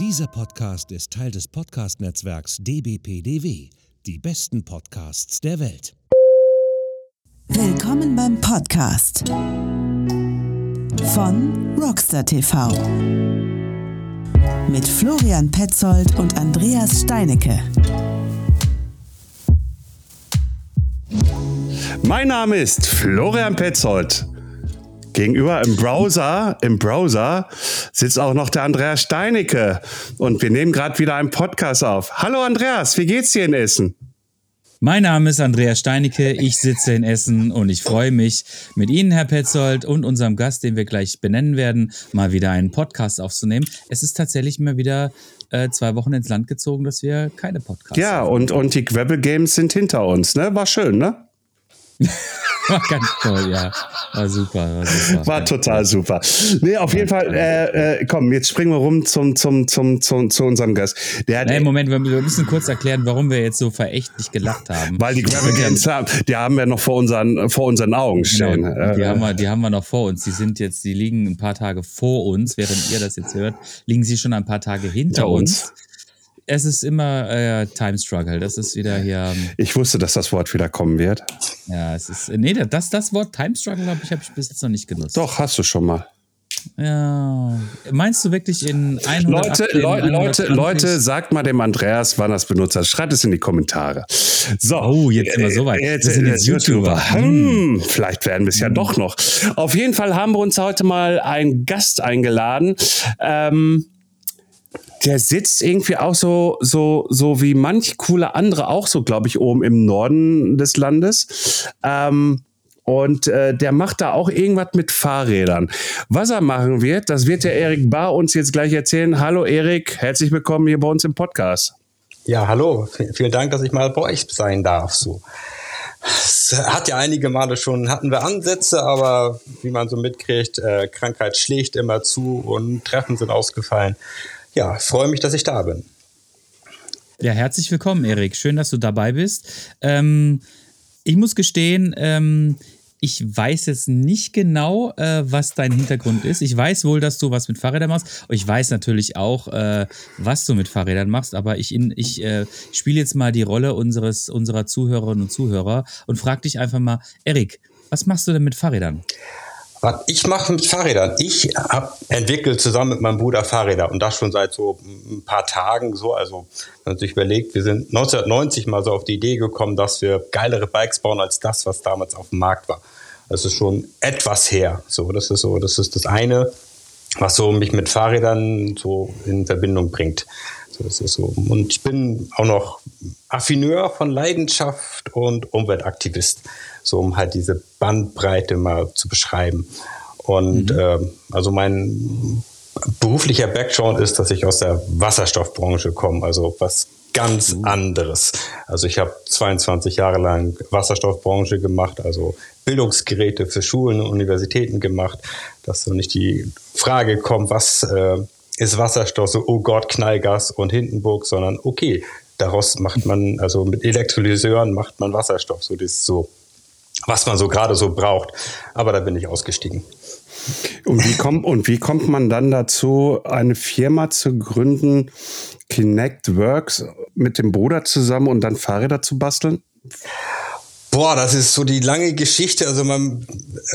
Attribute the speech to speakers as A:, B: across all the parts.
A: Dieser Podcast ist Teil des Podcast-Netzwerks dbpdw, die besten Podcasts der Welt.
B: Willkommen beim Podcast von Rockstar TV mit Florian Petzold und Andreas Steinecke.
C: Mein Name ist Florian Petzold. Gegenüber im Browser, im Browser sitzt auch noch der Andreas Steinecke und wir nehmen gerade wieder einen Podcast auf. Hallo Andreas, wie geht's dir in Essen?
D: Mein Name ist Andreas Steinecke, ich sitze in Essen und ich freue mich, mit Ihnen, Herr Petzold, und unserem Gast, den wir gleich benennen werden, mal wieder einen Podcast aufzunehmen. Es ist tatsächlich immer wieder äh, zwei Wochen ins Land gezogen, dass wir keine Podcasts
C: Ja,
D: haben.
C: und, und die Gravel Games sind hinter uns, ne? War schön, ne?
D: War ganz toll, ja. War super. War, super.
C: War total super. Nee, auf jeden Fall, äh, äh, komm, jetzt springen wir rum zum, zum, zum, zum, zu unserem Gast. Der hat,
D: Nein, Moment, wir müssen kurz erklären, warum wir jetzt so verächtlich gelacht haben.
C: weil die Gravel Games haben, die haben wir noch vor unseren, vor unseren Augen stehen.
D: Genau, die,
C: Äh,
D: haben wir, die haben wir noch vor uns. Die sind jetzt, die liegen ein paar Tage vor uns, während ihr das jetzt hört, liegen sie schon ein paar Tage hinter
C: Hinter uns.
D: uns. Es ist immer äh, Time Struggle. Das ist wieder hier. ähm,
C: ich wusste, dass das Wort wieder kommen wird.
D: Ja, es ist. Nee, das, das Wort Time Struggle habe ich, hab ich bis jetzt noch nicht genutzt.
C: Doch, hast du schon mal.
D: Ja. Meinst du wirklich in 100
C: Leute, Leute, Leute, Leute, sagt mal dem Andreas, wann das benutzt hat. Schreibt es in die Kommentare. So.
D: Oh, jetzt sind wir so weit.
C: Jetzt,
D: Wir sind
C: jetzt
D: jetzt YouTuber.
C: Hm, vielleicht werden wir es ja doch noch. Auf jeden Fall haben wir uns heute mal einen Gast eingeladen. Ähm, der sitzt irgendwie auch so, so, so wie manch coole andere auch so, glaube ich, oben im Norden des Landes. Ähm, und äh, der macht da auch irgendwas mit Fahrrädern. Was er machen wird, das wird der Erik Bar uns jetzt gleich erzählen. Hallo Erik, herzlich willkommen hier bei uns im Podcast.
E: Ja, hallo. Vielen Dank, dass ich mal bei euch sein darf. So. Es hat ja einige Male schon, hatten wir Ansätze, aber wie man so mitkriegt, äh, Krankheit schlägt immer zu und Treffen sind ausgefallen. Ja, freue mich, dass ich da bin.
D: Ja, herzlich willkommen, Erik. Schön, dass du dabei bist. Ähm, ich muss gestehen, ähm, ich weiß jetzt nicht genau, äh, was dein Hintergrund ist. Ich weiß wohl, dass du was mit Fahrrädern machst. Ich weiß natürlich auch, äh, was du mit Fahrrädern machst, aber ich, ich äh, spiele jetzt mal die Rolle unseres, unserer Zuhörerinnen und Zuhörer und frage dich einfach mal, Erik, was machst du denn mit Fahrrädern?
E: Was ich mache mit Fahrrädern, ich habe entwickelt zusammen mit meinem Bruder Fahrräder und das schon seit so ein paar Tagen so. Also wenn man sich überlegt, wir sind 1990 mal so auf die Idee gekommen, dass wir geilere Bikes bauen als das, was damals auf dem Markt war. Das ist schon etwas her. So, das ist so, das ist das eine, was so mich mit Fahrrädern so in Verbindung bringt. Das ist so. Und ich bin auch noch Affineur von Leidenschaft und Umweltaktivist, so um halt diese Bandbreite mal zu beschreiben. Und ähm, also mein beruflicher Background ist, dass ich aus der Wasserstoffbranche komme, also was ganz anderes. Also ich habe 22 Jahre lang Wasserstoffbranche gemacht, also Bildungsgeräte für Schulen und Universitäten gemacht, dass so nicht die Frage kommt, was äh, ist Wasserstoff, so oh Gott, Knallgas und Hindenburg, sondern okay, daraus macht man, also mit Elektrolyseuren macht man Wasserstoff, so das ist so, was man so gerade so braucht. Aber da bin ich ausgestiegen.
C: Und wie, kommt, und wie kommt man dann dazu, eine Firma zu gründen, Kinect Works, mit dem Bruder zusammen und dann Fahrräder zu basteln?
E: Boah, das ist so die lange Geschichte. Also man,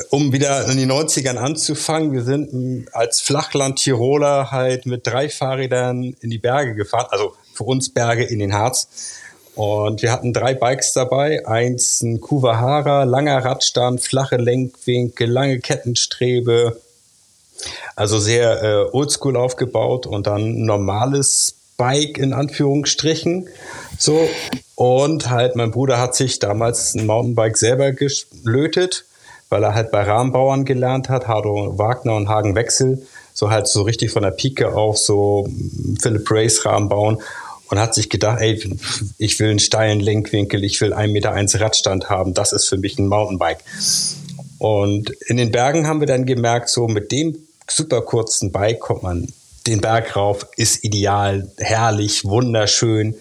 E: um wieder in die 90ern anzufangen, wir sind m, als Flachland-Tiroler halt mit drei Fahrrädern in die Berge gefahren. Also für uns Berge in den Harz. Und wir hatten drei Bikes dabei. Eins ein Kuwahara, langer Radstand, flache Lenkwinkel, lange Kettenstrebe. Also sehr äh, oldschool aufgebaut und dann ein normales Bike in Anführungsstrichen. So. Und halt, mein Bruder hat sich damals ein Mountainbike selber gelötet, weil er halt bei Rahmenbauern gelernt hat, Hardo Wagner und Hagen Wechsel. So halt so richtig von der Pike auf so Philip Race Rahmen bauen und hat sich gedacht, ey, ich will einen steilen Lenkwinkel, ich will 1,1 Meter Radstand haben, das ist für mich ein Mountainbike. Und in den Bergen haben wir dann gemerkt, so mit dem super kurzen Bike kommt man den Berg rauf, ist ideal, herrlich, wunderschön.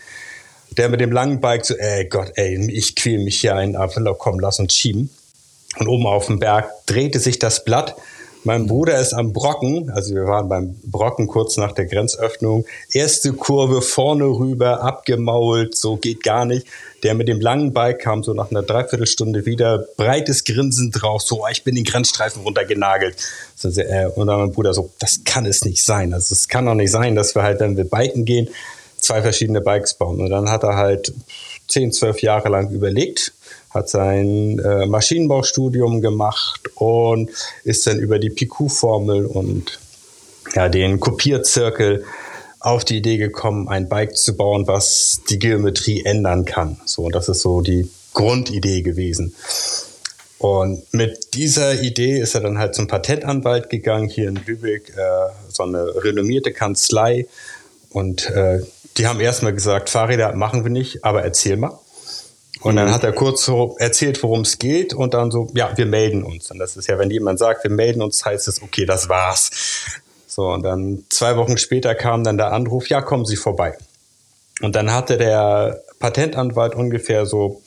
E: Der mit dem langen Bike so, ey Gott, ey, ich quäl mich hier ein, aber komm, lass uns schieben. Und oben auf dem Berg drehte sich das Blatt Mein Bruder ist am Brocken, also wir waren beim Brocken kurz nach der Grenzöffnung. Erste Kurve vorne rüber, abgemault, so geht gar nicht. Der mit dem langen Bike kam so nach einer Dreiviertelstunde wieder, breites Grinsen drauf, so, ich bin den Grenzstreifen runtergenagelt. Äh, und dann mein Bruder so, das kann es nicht sein. Also es kann doch nicht sein, dass wir halt, wenn wir biken gehen, zwei verschiedene Bikes bauen. Und dann hat er halt zehn, zwölf Jahre lang überlegt, hat sein äh, Maschinenbaustudium gemacht und ist dann über die PQ-Formel und ja, den Kopierzirkel auf die Idee gekommen, ein Bike zu bauen, was die Geometrie ändern kann. So, das ist so die Grundidee gewesen. Und mit dieser Idee ist er dann halt zum Patentanwalt gegangen, hier in Lübeck, äh, so eine renommierte Kanzlei. Und äh, die haben erstmal gesagt, Fahrräder machen wir nicht, aber erzähl mal. Und dann hat er kurz so erzählt, worum es geht und dann so, ja, wir melden uns. Und das ist ja, wenn jemand sagt, wir melden uns, heißt es, okay, das war's. So, und dann zwei Wochen später kam dann der Anruf, ja, kommen Sie vorbei. Und dann hatte der Patentanwalt ungefähr so,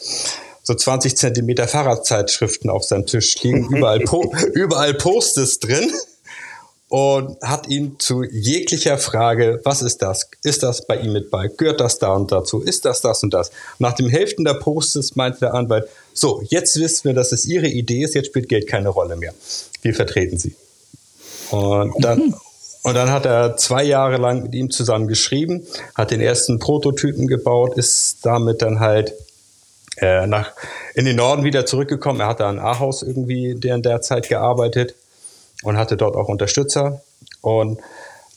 E: so 20 Zentimeter Fahrradzeitschriften auf seinem Tisch liegen, überall, po überall Postes drin und hat ihn zu jeglicher Frage, was ist das? Ist das bei ihm mit bei? Gehört das da und dazu? Ist das das und das? Nach dem Hälften der Posts meinte der Anwalt, so, jetzt wissen wir, dass es Ihre Idee ist, jetzt spielt Geld keine Rolle mehr. Wir vertreten Sie. Und dann, und dann hat er zwei Jahre lang mit ihm zusammen geschrieben, hat den ersten Prototypen gebaut, ist damit dann halt äh, nach, in den Norden wieder zurückgekommen. Er hat da in Ahaus irgendwie in der Zeit gearbeitet und hatte dort auch Unterstützer. Und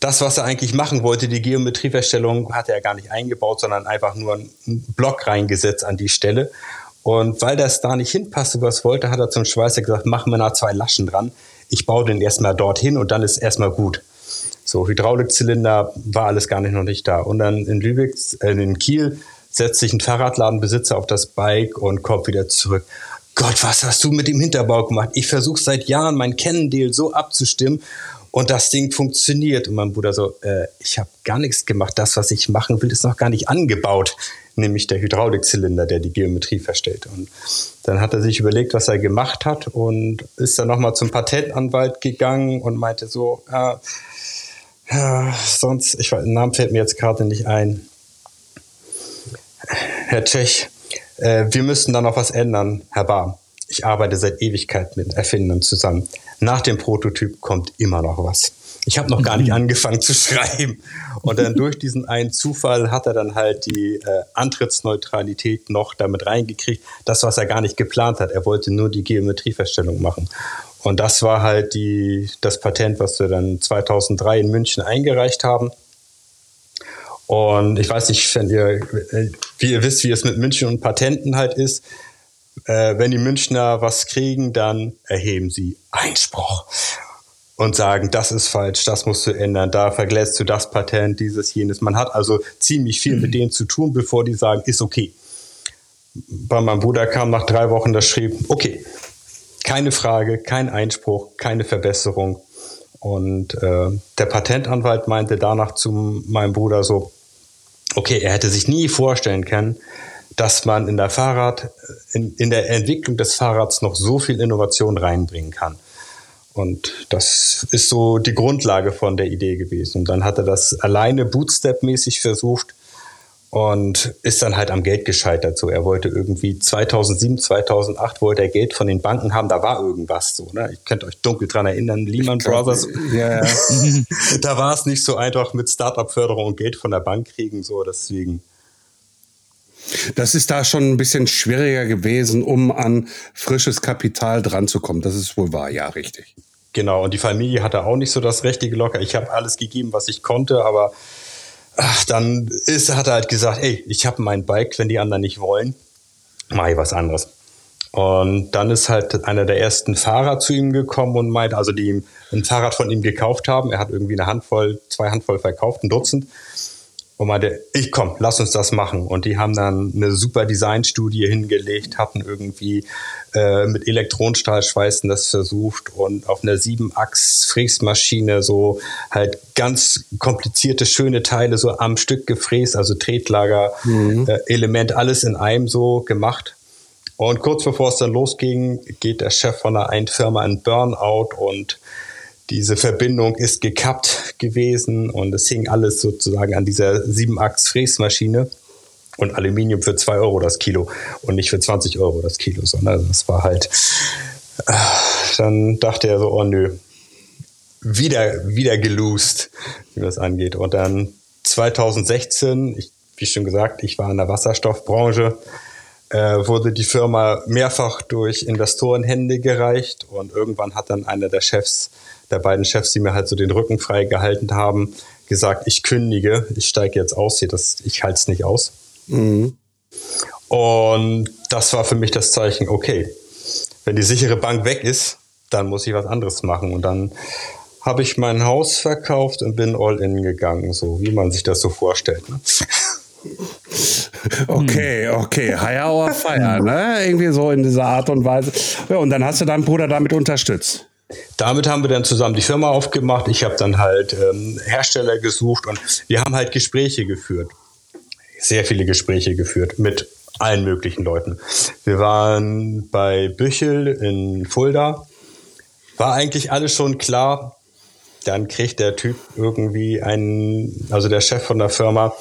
E: das, was er eigentlich machen wollte, die Geometrieverstellung, hatte er gar nicht eingebaut, sondern einfach nur einen Block reingesetzt an die Stelle. Und weil das da nicht hinpasste, was wollte, hat er zum Schweißer gesagt, machen wir da zwei Laschen dran. Ich baue den erstmal dorthin und dann ist erstmal gut. So, Hydraulikzylinder war alles gar nicht noch nicht da. Und dann in Lübeck, äh, in Kiel, setzt sich ein Fahrradladenbesitzer auf das Bike und kommt wieder zurück. Gott, was hast du mit dem Hinterbau gemacht? Ich versuche seit Jahren mein Kennendeal so abzustimmen und das Ding funktioniert. Und mein Bruder so, äh, ich habe gar nichts gemacht. Das, was ich machen will, ist noch gar nicht angebaut. Nämlich der Hydraulikzylinder, der die Geometrie verstellt. Und dann hat er sich überlegt, was er gemacht hat und ist dann nochmal zum Patentanwalt gegangen und meinte so, äh, ja, sonst, ich weiß, Namen fällt mir jetzt gerade nicht ein. Herr Tschech, äh, wir müssen da noch was ändern, Herr Bahr. Ich arbeite seit Ewigkeit mit Erfindern zusammen. Nach dem Prototyp kommt immer noch was. Ich habe noch gar nicht angefangen zu schreiben. Und dann durch diesen einen Zufall hat er dann halt die äh, Antrittsneutralität noch damit reingekriegt. Das, was er gar nicht geplant hat. Er wollte nur die Geometrieverstellung machen. Und das war halt die, das Patent, was wir dann 2003 in München eingereicht haben. Und ich weiß nicht, wenn ihr, wie ihr wisst, wie es mit München und Patenten halt ist. Äh, wenn die Münchner was kriegen, dann erheben sie Einspruch und sagen, das ist falsch, das musst du ändern, da verglätst du das Patent, dieses, jenes. Man hat also ziemlich viel mit denen zu tun, bevor die sagen, ist okay. Bei meinem Bruder kam nach drei Wochen das schrieb, okay, keine Frage, kein Einspruch, keine Verbesserung. Und äh, der Patentanwalt meinte danach zu meinem Bruder so, okay, er hätte sich nie vorstellen können, dass man in der Fahrrad, in, in der Entwicklung des Fahrrads noch so viel Innovation reinbringen kann. Und das ist so die Grundlage von der Idee gewesen. Und dann hat er das alleine Bootstep-mäßig versucht und ist dann halt am Geld gescheitert. So, er wollte irgendwie 2007, 2008 wollte er Geld von den Banken haben. Da war irgendwas so. Ne? Ich könnt euch dunkel dran erinnern. Lehman glaub, Brothers. Ja, ja. da war es nicht so einfach mit Startup-Förderung und Geld von der Bank kriegen. So, deswegen.
C: Das ist da schon ein bisschen schwieriger gewesen, um an frisches Kapital dran zu kommen. Das ist wohl wahr, ja, richtig.
E: Genau. Und die Familie hatte auch nicht so das richtige Locker. Ich habe alles gegeben, was ich konnte, aber ach, dann ist, hat er halt gesagt, ey, ich habe mein Bike, wenn die anderen nicht wollen, mache ich was anderes. Und dann ist halt einer der ersten Fahrer zu ihm gekommen und meint, also die ihm ein Fahrrad von ihm gekauft haben. Er hat irgendwie eine Handvoll, zwei Handvoll verkauft, ein Dutzend und meinte, ich komm, lass uns das machen. Und die haben dann eine super Designstudie hingelegt, hatten irgendwie äh, mit Elektronenstahlschweißen das versucht und auf einer 7-Achs-Fräsmaschine so halt ganz komplizierte, schöne Teile so am Stück gefräst, also Tretlager, mhm. äh, Element, alles in einem so gemacht. Und kurz bevor es dann losging, geht der Chef von einer Firma in Burnout und diese Verbindung ist gekappt gewesen und es hing alles sozusagen an dieser 7-Achs-Fräsmaschine und Aluminium für 2 Euro das Kilo und nicht für 20 Euro das Kilo, sondern das war halt, äh, dann dachte er so, oh nö, wieder, wieder gelost, wie das angeht. Und dann 2016, ich, wie schon gesagt, ich war in der Wasserstoffbranche, äh, wurde die Firma mehrfach durch Investorenhände gereicht und irgendwann hat dann einer der Chefs, der beiden Chefs, die mir halt so den Rücken frei gehalten haben, gesagt, ich kündige, ich steige jetzt aus hier, das, ich halte es nicht aus. Mhm. Und das war für mich das Zeichen, okay, wenn die sichere Bank weg ist, dann muss ich was anderes machen. Und dann habe ich mein Haus verkauft und bin all in gegangen, so wie man sich das so vorstellt. Ne?
C: Okay, okay, Higher or Fire, ne? Irgendwie so in dieser Art und Weise. Ja, und dann hast du deinen Bruder damit unterstützt.
E: Damit haben wir dann zusammen die Firma aufgemacht. Ich habe dann halt ähm, Hersteller gesucht und wir haben halt Gespräche geführt. Sehr viele Gespräche geführt mit allen möglichen Leuten. Wir waren bei Büchel in Fulda. War eigentlich alles schon klar. Dann kriegt der Typ irgendwie einen, also der Chef von der Firma,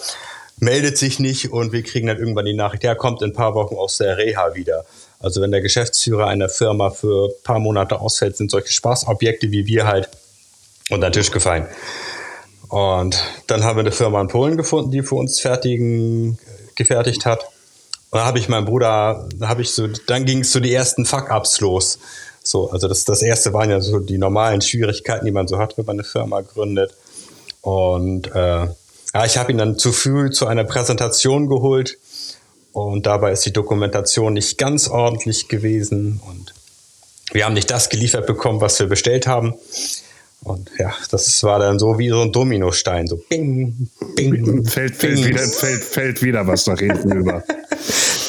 E: meldet sich nicht und wir kriegen dann irgendwann die Nachricht, er kommt in ein paar Wochen aus der Reha wieder. Also wenn der Geschäftsführer einer Firma für ein paar Monate ausfällt, sind solche Spaßobjekte wie wir halt unter den Tisch gefallen. Und dann haben wir eine Firma in Polen gefunden, die für uns fertigen, gefertigt hat. Und da habe ich meinen Bruder, da habe ich so, dann ging es so die ersten Fuck-Ups los. So, also das, das erste waren ja so die normalen Schwierigkeiten, die man so hat, wenn man eine Firma gründet. Und äh, ja, ich habe ihn dann zu früh zu einer Präsentation geholt und dabei ist die Dokumentation nicht ganz ordentlich gewesen und wir haben nicht das geliefert bekommen, was wir bestellt haben. Und ja, das war dann so wie so ein Dominostein, so bing, bing.
C: Fällt, fällt, bing. Wieder, fällt, fällt wieder was nach hinten über.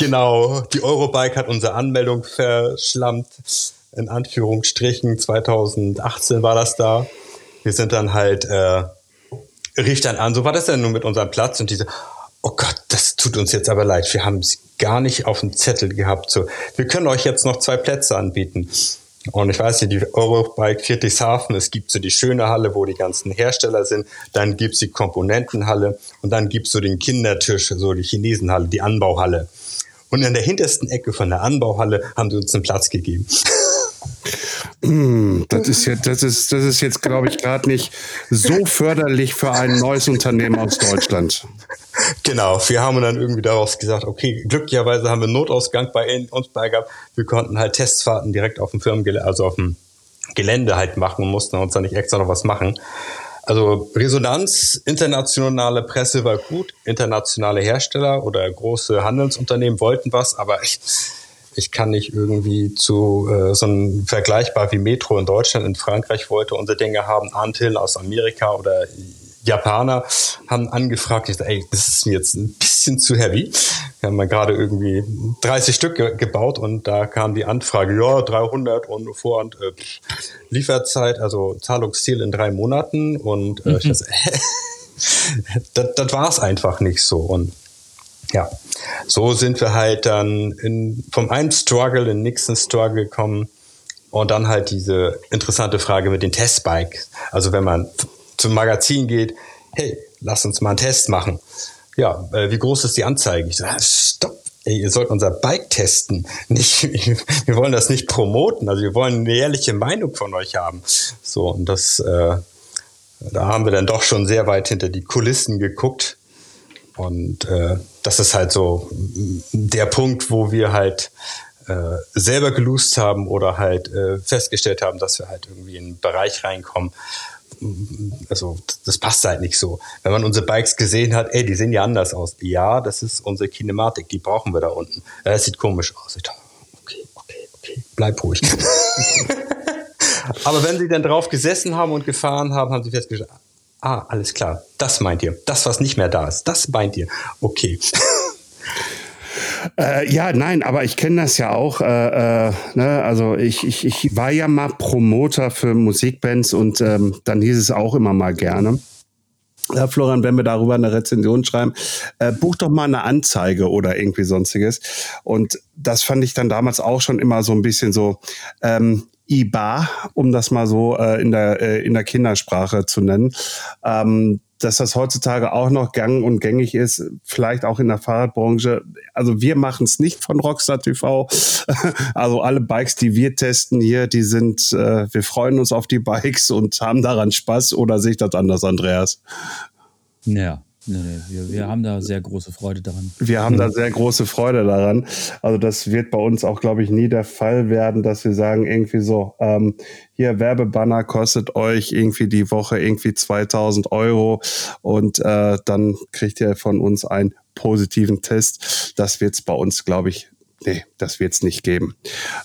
E: Genau, die Eurobike hat unsere Anmeldung verschlammt, in Anführungsstrichen. 2018 war das da. Wir sind dann halt, äh, rief dann an, so war das denn nun mit unserem Platz? Und diese, oh Gott, tut uns jetzt aber leid. Wir haben es gar nicht auf dem Zettel gehabt. So, wir können euch jetzt noch zwei Plätze anbieten. Und ich weiß nicht, die Eurobike Friedrichshafen, es gibt so die schöne Halle, wo die ganzen Hersteller sind, dann gibt's die Komponentenhalle und dann gibt's so den Kindertisch, so die Chinesenhalle, die Anbauhalle. Und in der hintersten Ecke von der Anbauhalle haben sie uns einen Platz gegeben.
C: Hm, das ist jetzt, das ist, das ist jetzt, glaube ich, gerade nicht so förderlich für ein neues Unternehmen aus Deutschland.
E: Genau, wir haben dann irgendwie daraus gesagt, okay, glücklicherweise haben wir Notausgang bei uns bei gehabt. Wir konnten halt Testfahrten direkt auf dem Firmengelände, also auf dem Gelände halt machen und mussten uns da nicht extra noch was machen. Also Resonanz, internationale Presse war gut, internationale Hersteller oder große Handelsunternehmen wollten was, aber ich, ich kann nicht irgendwie zu äh, so einem vergleichbar wie Metro in Deutschland, in Frankreich wollte unsere Dinge haben, Antillen aus Amerika oder Japaner haben angefragt, ich dachte, ey, das ist mir jetzt ein bisschen zu heavy. Wir haben mal gerade irgendwie 30 Stück ge gebaut und da kam die Anfrage, ja, 300 und Vorhand äh, Lieferzeit, also Zahlungsziel in drei Monaten und äh, mhm. ich dachte, äh, das, das war es einfach nicht so und ja, so sind wir halt dann in, vom einen Struggle in den nächsten Struggle gekommen und dann halt diese interessante Frage mit den Testbikes. Also wenn man zum Magazin geht, hey, lass uns mal einen Test machen. Ja, äh, wie groß ist die Anzeige? Ich so, ah, stopp, ey, ihr sollt unser Bike testen. Nicht, wir wollen das nicht promoten, also wir wollen eine ehrliche Meinung von euch haben. So, und das, äh, da haben wir dann doch schon sehr weit hinter die Kulissen geguckt. Und äh, das ist halt so der Punkt, wo wir halt äh, selber geloost haben oder halt äh, festgestellt haben, dass wir halt irgendwie in einen Bereich reinkommen. Also das passt halt nicht so. Wenn man unsere Bikes gesehen hat, ey, die sehen ja anders aus. Ja, das ist unsere Kinematik, die brauchen wir da unten. Es äh, sieht komisch aus. Ich dachte, okay, okay, okay, bleib ruhig. Aber wenn sie dann drauf gesessen haben und gefahren haben, haben sie festgestellt, Ah, alles klar. Das meint ihr. Das, was nicht mehr da ist. Das meint ihr. Okay.
C: Äh, ja, nein, aber ich kenne das ja auch. Äh, äh, ne? Also ich, ich, ich war ja mal Promoter für Musikbands und ähm, dann hieß es auch immer mal gerne. Ja, Florian, wenn wir darüber eine Rezension schreiben, äh, buch doch mal eine Anzeige oder irgendwie sonstiges. Und das fand ich dann damals auch schon immer so ein bisschen so, ähm, IBA, um das mal so äh, in, der, äh, in der Kindersprache zu nennen. Ähm, dass das heutzutage auch noch gang und gängig ist, vielleicht auch in der Fahrradbranche. Also wir machen es nicht von Rockstar TV. Also alle Bikes, die wir testen hier, die sind, äh, wir freuen uns auf die Bikes und haben daran Spaß oder sehe ich das anders, Andreas?
D: Ja, Nee, nee, wir, wir haben da sehr große Freude daran.
C: Wir haben da sehr große Freude daran. Also das wird bei uns auch, glaube ich, nie der Fall werden, dass wir sagen, irgendwie so, ähm, hier Werbebanner kostet euch irgendwie die Woche irgendwie 2000 Euro und äh, dann kriegt ihr von uns einen positiven Test. Das wird es bei uns, glaube ich, nee, das wird es nicht geben.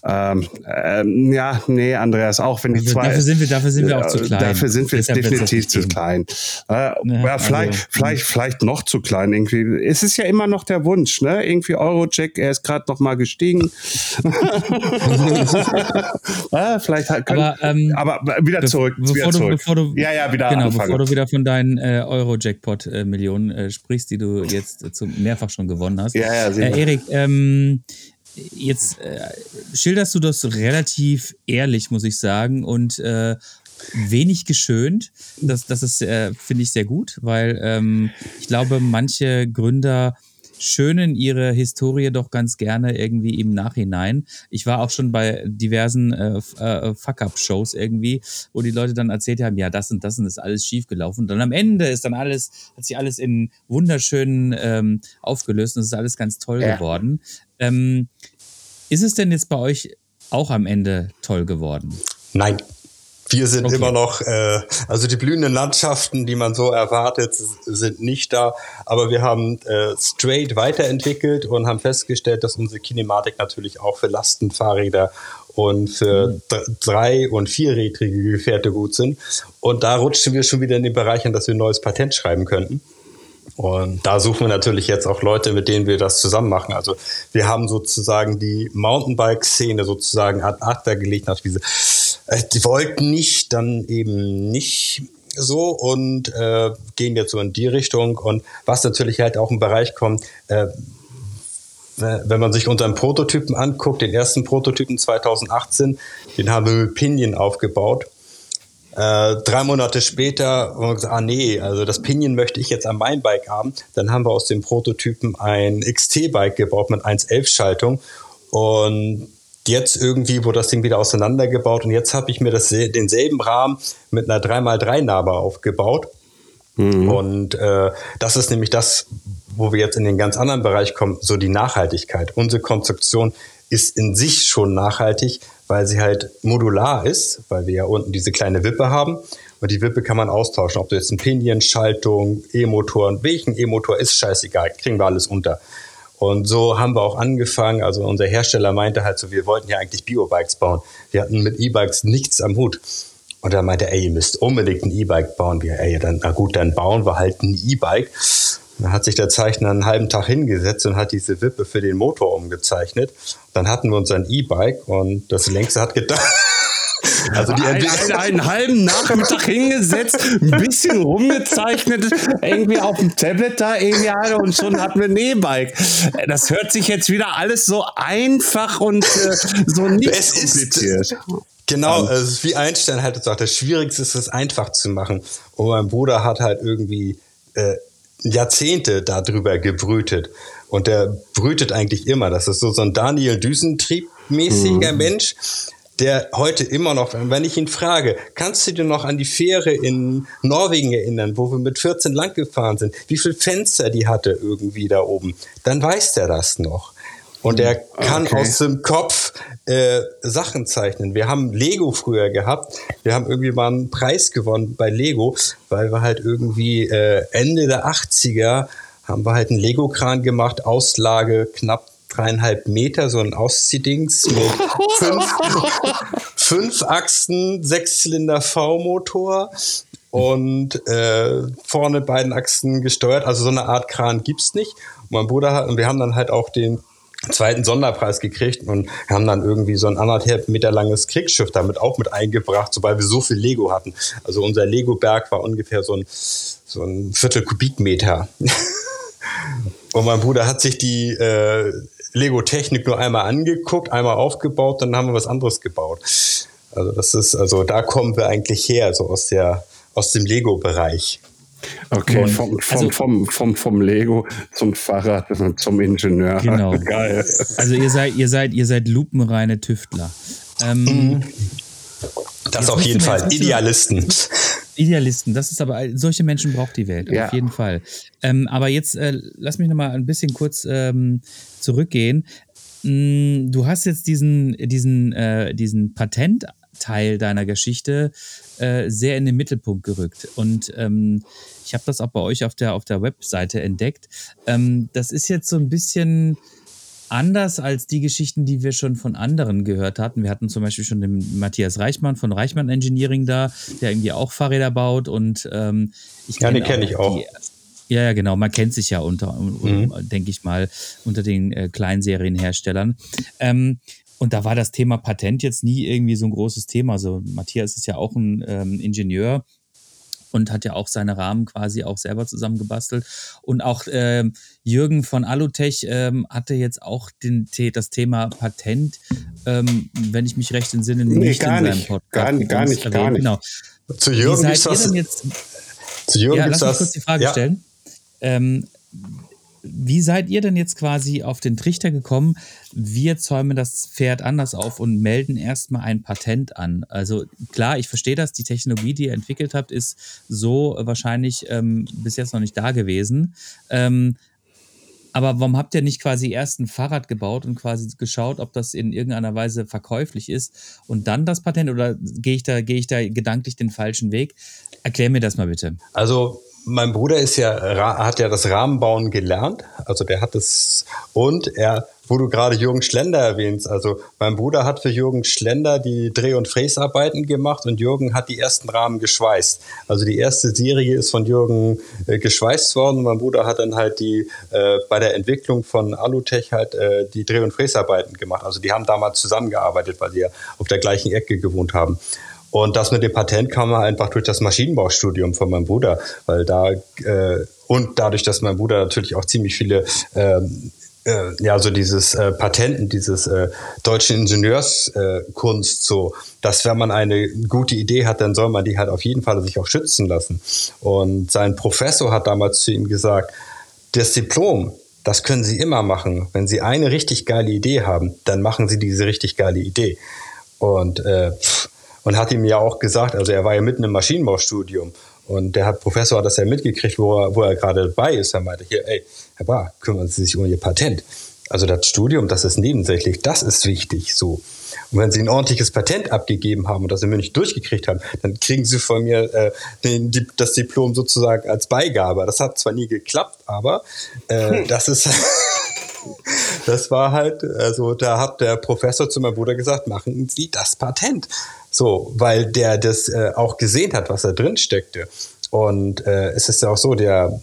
C: Ähm, ähm, ja, nee, Andreas, auch wenn die
D: dafür,
C: zwei.
D: Dafür sind wir, dafür sind wir auch zu klein.
C: Dafür sind wir
D: Deshalb
C: definitiv zu klein. Äh,
D: Ja,
C: ja, vielleicht,
D: also,
C: vielleicht, vielleicht noch zu klein irgendwie. Es ist ja immer noch der Wunsch, ne? Irgendwie Eurocheck, er ist gerade noch mal gestiegen. ja, vielleicht halt können,
D: Aber, ähm,
C: aber wieder zurück.
D: bevor
C: wieder
D: du-
C: zurück.
D: bevor du-
C: ja, ja, wieder
D: Genau,
C: anfangen.
D: bevor du wieder von deinen äh, Euro-Jackpot-Millionen äh, sprichst, die du jetzt äh, zum, mehrfach schon gewonnen hast.
C: Ja, ja,
D: äh, Erik, ähm, jetzt äh, schilderst du das relativ ehrlich, muss ich sagen, und äh, wenig geschönt. Das, das ist, äh, finde ich, sehr gut, weil ähm, ich glaube, manche Gründer schönen ihre Historie doch ganz gerne irgendwie im Nachhinein. Ich war auch schon bei diversen äh, äh, Fuck-Up-Shows irgendwie, wo die Leute dann erzählt haben, ja, das und das und das ist alles schiefgelaufen. Und dann am Ende ist dann alles, hat sich alles in wunderschönen ähm, aufgelöst und es ist alles ganz toll
C: Ja.
D: geworden. Ähm, ist es denn jetzt bei euch auch am Ende toll geworden?
E: Nein. Wir sind
D: Okay.
E: immer noch, äh, also die blühenden Landschaften, die man so erwartet, sind nicht da. Aber wir haben äh, straight weiterentwickelt und haben festgestellt, dass unsere Kinematik natürlich auch für Lastenfahrräder und für dr- drei- und vierrädrige Gefährte gut sind. Und da rutschen wir schon wieder in den Bereich, an dass wir ein neues Patent schreiben könnten. Und da suchen wir natürlich jetzt auch Leute, mit denen wir das zusammen machen. Also wir haben sozusagen die Mountainbike-Szene sozusagen ad acta gelegt nach diese, äh, die wollten nicht, dann eben nicht so und äh, gehen jetzt so in die Richtung. Und was natürlich halt auch im Bereich kommt, äh, wenn man sich unseren Prototypen anguckt, den ersten Prototypen 2018, den haben wir mit Pinion aufgebaut. Äh, drei Monate später haben wir gesagt, ah nee, also das Pinion möchte ich jetzt an meinem Bike haben. Dann haben wir aus dem Prototypen ein XT-Bike gebaut mit 1.11-Schaltung und jetzt irgendwie wurde das Ding wieder auseinandergebaut und jetzt habe ich mir das, denselben Rahmen mit einer 3x3-Narbe aufgebaut. Und äh, das ist nämlich das, wo wir jetzt in den ganz anderen Bereich kommen, so die Nachhaltigkeit. Unsere Konstruktion ist in sich schon nachhaltig, weil sie halt modular ist, weil wir ja unten diese kleine Wippe haben. Und die Wippe kann man austauschen. Ob du jetzt ein Pinion, Schaltung, E-Motor, welchen E-Motor ist scheißegal, kriegen wir alles unter. Und so haben wir auch angefangen. Also unser Hersteller meinte halt so, wir wollten ja eigentlich Biobikes bauen. Wir hatten mit E-Bikes nichts am Hut. Und er meinte, ey, ihr müsst unbedingt ein E-Bike bauen. Wir, ey, dann, na gut, dann bauen wir halt ein E-Bike. Dann hat sich der Zeichner einen halben Tag hingesetzt und hat diese Wippe für den Motor umgezeichnet. Dann hatten wir unser E-Bike und das längste hat gedacht. Also die
C: ein, ein, einen halben Nachmittag hingesetzt, ein bisschen rumgezeichnet, irgendwie auf dem Tablet da irgendwie alle und schon hatten wir ein E-Bike. Das hört sich jetzt wieder alles so einfach und äh, so nicht
E: Es ist-
C: kompliziert.
E: Genau, also es ist wie Einstein halt sagt, das Schwierigste ist es einfach zu machen. Und mein Bruder hat halt irgendwie äh, Jahrzehnte darüber gebrütet. Und der brütet eigentlich immer. Das ist so, so ein Daniel Düsentrieb-mäßiger Mensch, der heute immer noch, wenn ich ihn frage, kannst du dir noch an die Fähre in Norwegen erinnern, wo wir mit 14 lang gefahren sind, wie viel Fenster die hatte irgendwie da oben, dann weiß der das noch. Und er kann
C: Okay.
E: aus dem Kopf äh, Sachen zeichnen. Wir haben Lego früher gehabt. Wir haben irgendwie mal einen Preis gewonnen bei Lego, weil wir halt irgendwie äh, Ende der 80er haben wir halt einen Lego-Kran gemacht, Auslage knapp dreieinhalb Meter, so ein Ausziehdings mit fünf, fünf Achsen, Sechszylinder V-Motor und äh, vorne beiden Achsen gesteuert. Also so eine Art Kran gibt's nicht. Und mein Bruder hat, und wir haben dann halt auch den zweiten Sonderpreis gekriegt und haben dann irgendwie so ein anderthalb Meter langes Kriegsschiff damit auch mit eingebracht, sobald wir so viel Lego hatten. Also unser Lego-Berg war ungefähr so ein, so ein Viertel Kubikmeter. und mein Bruder hat sich die äh, Lego-Technik nur einmal angeguckt, einmal aufgebaut, dann haben wir was anderes gebaut. Also das ist, also da kommen wir eigentlich her, so aus der, aus dem Lego-Bereich.
C: Okay, vom, vom, also, vom, vom, vom Lego zum Fahrrad zum Ingenieur.
D: Genau. Geil. Also ihr seid, ihr seid, ihr seid lupenreine Tüftler. Ähm,
E: mhm. das auf jeden Fall. Idealisten.
D: Idealisten, das ist aber, solche Menschen braucht die Welt, ja. auf jeden Fall. Ähm, aber jetzt äh, lass mich nochmal ein bisschen kurz ähm, zurückgehen. Mm, du hast jetzt diesen, diesen, äh, diesen Patentteil deiner Geschichte äh, sehr in den Mittelpunkt gerückt. Und ähm, ich habe das auch bei euch auf der, auf der Webseite entdeckt. Ähm, das ist jetzt so ein bisschen anders als die Geschichten, die wir schon von anderen gehört hatten. Wir hatten zum Beispiel schon den Matthias Reichmann von Reichmann Engineering da, der irgendwie auch Fahrräder baut und ähm,
E: ich Ja, kenne ich auch. Die,
D: ja, ja, genau. Man kennt sich ja unter, mhm. denke ich mal, unter den äh, Kleinserienherstellern. Ähm, und da war das Thema Patent jetzt nie irgendwie so ein großes Thema. Also Matthias ist ja auch ein ähm, Ingenieur und hat ja auch seine Rahmen quasi auch selber zusammengebastelt. Und auch ähm, Jürgen von Alutech ähm, hatte jetzt auch den, das Thema Patent, ähm, wenn ich mich recht entsinne,
C: nee, nicht gar in seinem Podcast. Gar, gar nicht, erwähnt. gar nicht. Genau.
E: Zu Jürgen
D: ist das. Jetzt,
E: zu Jürgen
D: ja, lass mich kurz die Frage ja. stellen. Ähm, wie seid ihr denn jetzt quasi auf den Trichter gekommen? Wir zäumen das Pferd anders auf und melden erstmal ein Patent an. Also klar, ich verstehe das, die Technologie, die ihr entwickelt habt, ist so wahrscheinlich ähm, bis jetzt noch nicht da gewesen. Ähm, aber warum habt ihr nicht quasi erst ein Fahrrad gebaut und quasi geschaut, ob das in irgendeiner Weise verkäuflich ist und dann das Patent oder gehe ich da, gehe ich da gedanklich den falschen Weg? Erklär mir das mal bitte.
E: Also mein Bruder ist ja, hat ja das Rahmenbauen gelernt. Also der hat es und er, wo du gerade Jürgen Schlender erwähnst, also mein Bruder hat für Jürgen Schlender die Dreh- und Fräsarbeiten gemacht und Jürgen hat die ersten Rahmen geschweißt. Also die erste Serie ist von Jürgen äh, geschweißt worden. Mein Bruder hat dann halt die äh, bei der Entwicklung von Alutech halt äh, die Dreh- und Fräsarbeiten gemacht. Also die haben damals zusammengearbeitet, weil sie ja auf der gleichen Ecke gewohnt haben. Und das mit dem Patent kam einfach durch das Maschinenbaustudium von meinem Bruder, weil da äh, und dadurch, dass mein Bruder natürlich auch ziemlich viele ähm, äh, ja, so dieses äh, Patenten, dieses äh, deutschen Ingenieurskunst, äh, so, dass wenn man eine gute Idee hat, dann soll man die halt auf jeden Fall sich auch schützen lassen. Und sein Professor hat damals zu ihm gesagt, das Diplom, das können Sie immer machen. Wenn Sie eine richtig geile Idee haben, dann machen Sie diese richtig geile Idee. Und äh, pff, und hat ihm ja auch gesagt, also er war ja mitten im Maschinenbaustudium und der hat, Professor hat das ja mitgekriegt, wo er, wo er gerade bei ist. Er meinte, hier, ey, Herr Bar, kümmern Sie sich um Ihr Patent. Also das Studium, das ist nebensächlich, das ist wichtig, so. Und wenn Sie ein ordentliches Patent abgegeben haben und das in München durchgekriegt haben, dann kriegen Sie von mir äh, den, die, das Diplom sozusagen als Beigabe. Das hat zwar nie geklappt, aber äh, das ist das war halt, also da hat der Professor zu meinem Bruder gesagt, machen Sie das Patent. So, weil der das äh, auch gesehen hat, was da drin steckte. Und äh, es ist ja auch so, der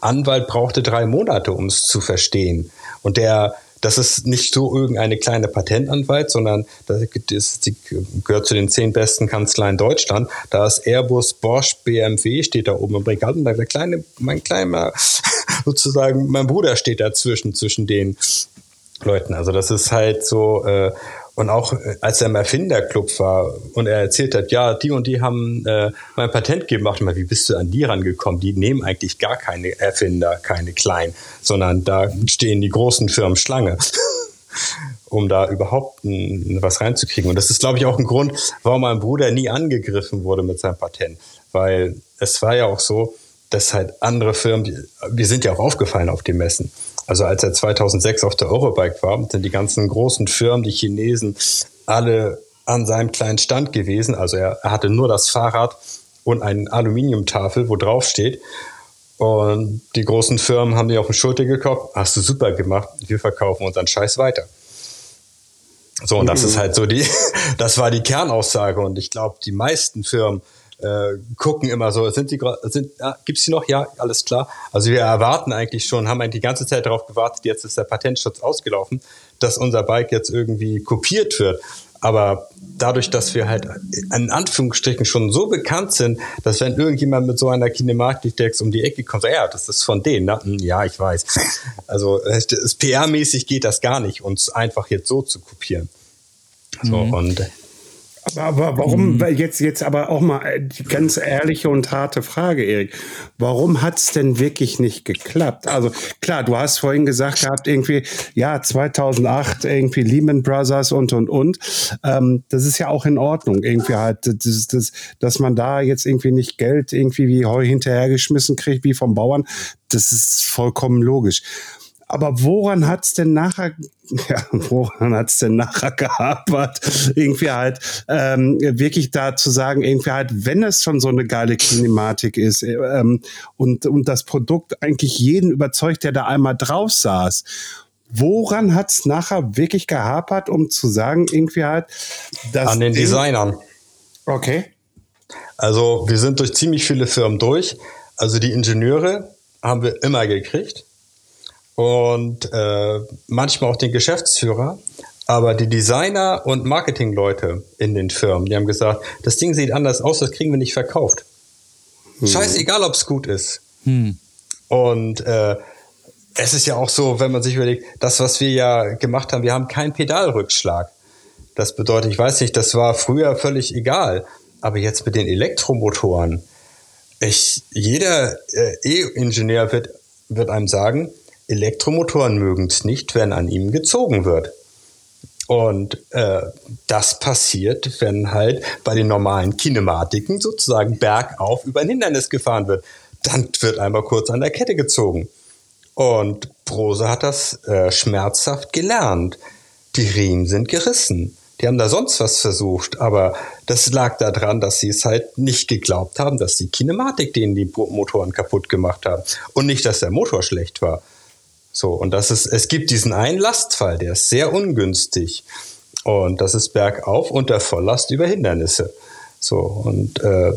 E: Anwalt brauchte drei Monate, um es zu verstehen. Und der, das ist nicht so irgendeine kleine Patentanwalt, sondern das, das die gehört zu den zehn besten Kanzleien Deutschland. Da ist Airbus, Bosch, BMW steht da oben im Regal und der kleine, mein kleiner, sozusagen, mein Bruder steht dazwischen, zwischen den Leuten. Also das ist halt so, äh, und auch äh, als er im Erfinderclub war und er erzählt hat, ja, die und die haben äh, mein Patent gemacht, mal, wie bist du an die rangekommen? Die nehmen eigentlich gar keine Erfinder, keine kleinen, sondern da stehen die großen Firmen Schlange, um da überhaupt ein, was reinzukriegen. Und das ist, glaube ich, auch ein Grund, warum mein Bruder nie angegriffen wurde mit seinem Patent. Weil es war ja auch so, dass halt andere Firmen, wir sind ja auch aufgefallen auf den Messen. Also als er 2006 auf der Eurobike war, sind die ganzen großen Firmen, die Chinesen, alle an seinem kleinen Stand gewesen. Also er, er hatte nur das Fahrrad und eine Aluminiumtafel, wo drauf steht. Und die großen Firmen haben die auf den Schulter gekauft. Hast du super gemacht. Wir verkaufen unseren Scheiß weiter. So, und das ist halt so die, das war die Kernaussage. Und ich glaube, die meisten Firmen äh, gucken immer so, sind die sind ah, gibt's die noch? Ja, alles klar. Also wir erwarten eigentlich schon, haben eigentlich die ganze Zeit darauf gewartet, jetzt ist der Patentschutz ausgelaufen, dass unser Bike jetzt irgendwie kopiert wird. Aber dadurch, dass wir halt in Anführungsstrichen schon so bekannt sind, dass wenn irgendjemand mit so einer Kinematik-Dex um die Ecke kommt, ja, das ist von denen. Ne? Hm, ja, ich weiß. Also PR-mäßig geht das gar nicht, uns einfach jetzt so zu kopieren. So, mhm. und
C: Aber warum, mhm. jetzt, jetzt aber auch mal äh, die ganz ehrliche und harte Frage, Erik. Warum hat's denn wirklich nicht geklappt? Also klar, du hast vorhin gesagt gehabt, irgendwie, ja, 2008, irgendwie Lehman Brothers und, und, und. Ähm, das ist ja auch in Ordnung, irgendwie halt, das, das, dass man da jetzt irgendwie nicht Geld irgendwie wie Heu hinterhergeschmissen kriegt, wie vom Bauern. Das ist vollkommen logisch. Aber woran hat's denn nachher, ja, woran hat's denn nachher gehapert? Irgendwie halt ähm, wirklich da zu sagen, irgendwie halt, wenn es schon so eine geile Kinematik ist ähm, und, und das Produkt eigentlich jeden überzeugt, der da einmal drauf saß. Woran hat's nachher wirklich gehapert, um zu sagen, irgendwie halt,
E: dass. An den Designern.
C: Okay.
E: Also, wir sind durch ziemlich viele Firmen durch. Also, die Ingenieure haben wir immer gekriegt und äh, manchmal auch den Geschäftsführer. Aber die Designer und Marketingleute in den Firmen, die haben gesagt, das Ding sieht anders aus, das kriegen wir nicht verkauft. Hm. Scheißegal, ob es gut ist. Hm. Und äh, es ist ja auch so, wenn man sich überlegt, das, was wir ja gemacht haben, wir haben keinen Pedalrückschlag. Das bedeutet, ich weiß nicht, das war früher völlig egal. Aber jetzt mit den Elektromotoren, ich, jeder äh, E-Ingenieur wird, wird einem sagen, Elektromotoren mögen es nicht, wenn an ihm gezogen wird. Und äh, das passiert, wenn halt bei den normalen Kinematiken sozusagen bergauf über ein Hindernis gefahren wird. Dann wird einmal kurz an der Kette gezogen. Und Brose hat das äh, schmerzhaft gelernt. Die Riemen sind gerissen. Die haben da sonst was versucht, aber das lag daran, dass sie es halt nicht geglaubt haben, dass die Kinematik denen die Motoren kaputt gemacht haben. Und nicht, dass der Motor schlecht war. So, und das ist, es gibt diesen einen Lastfall, der ist sehr ungünstig. Und das ist bergauf unter Volllast über Hindernisse. So, und äh,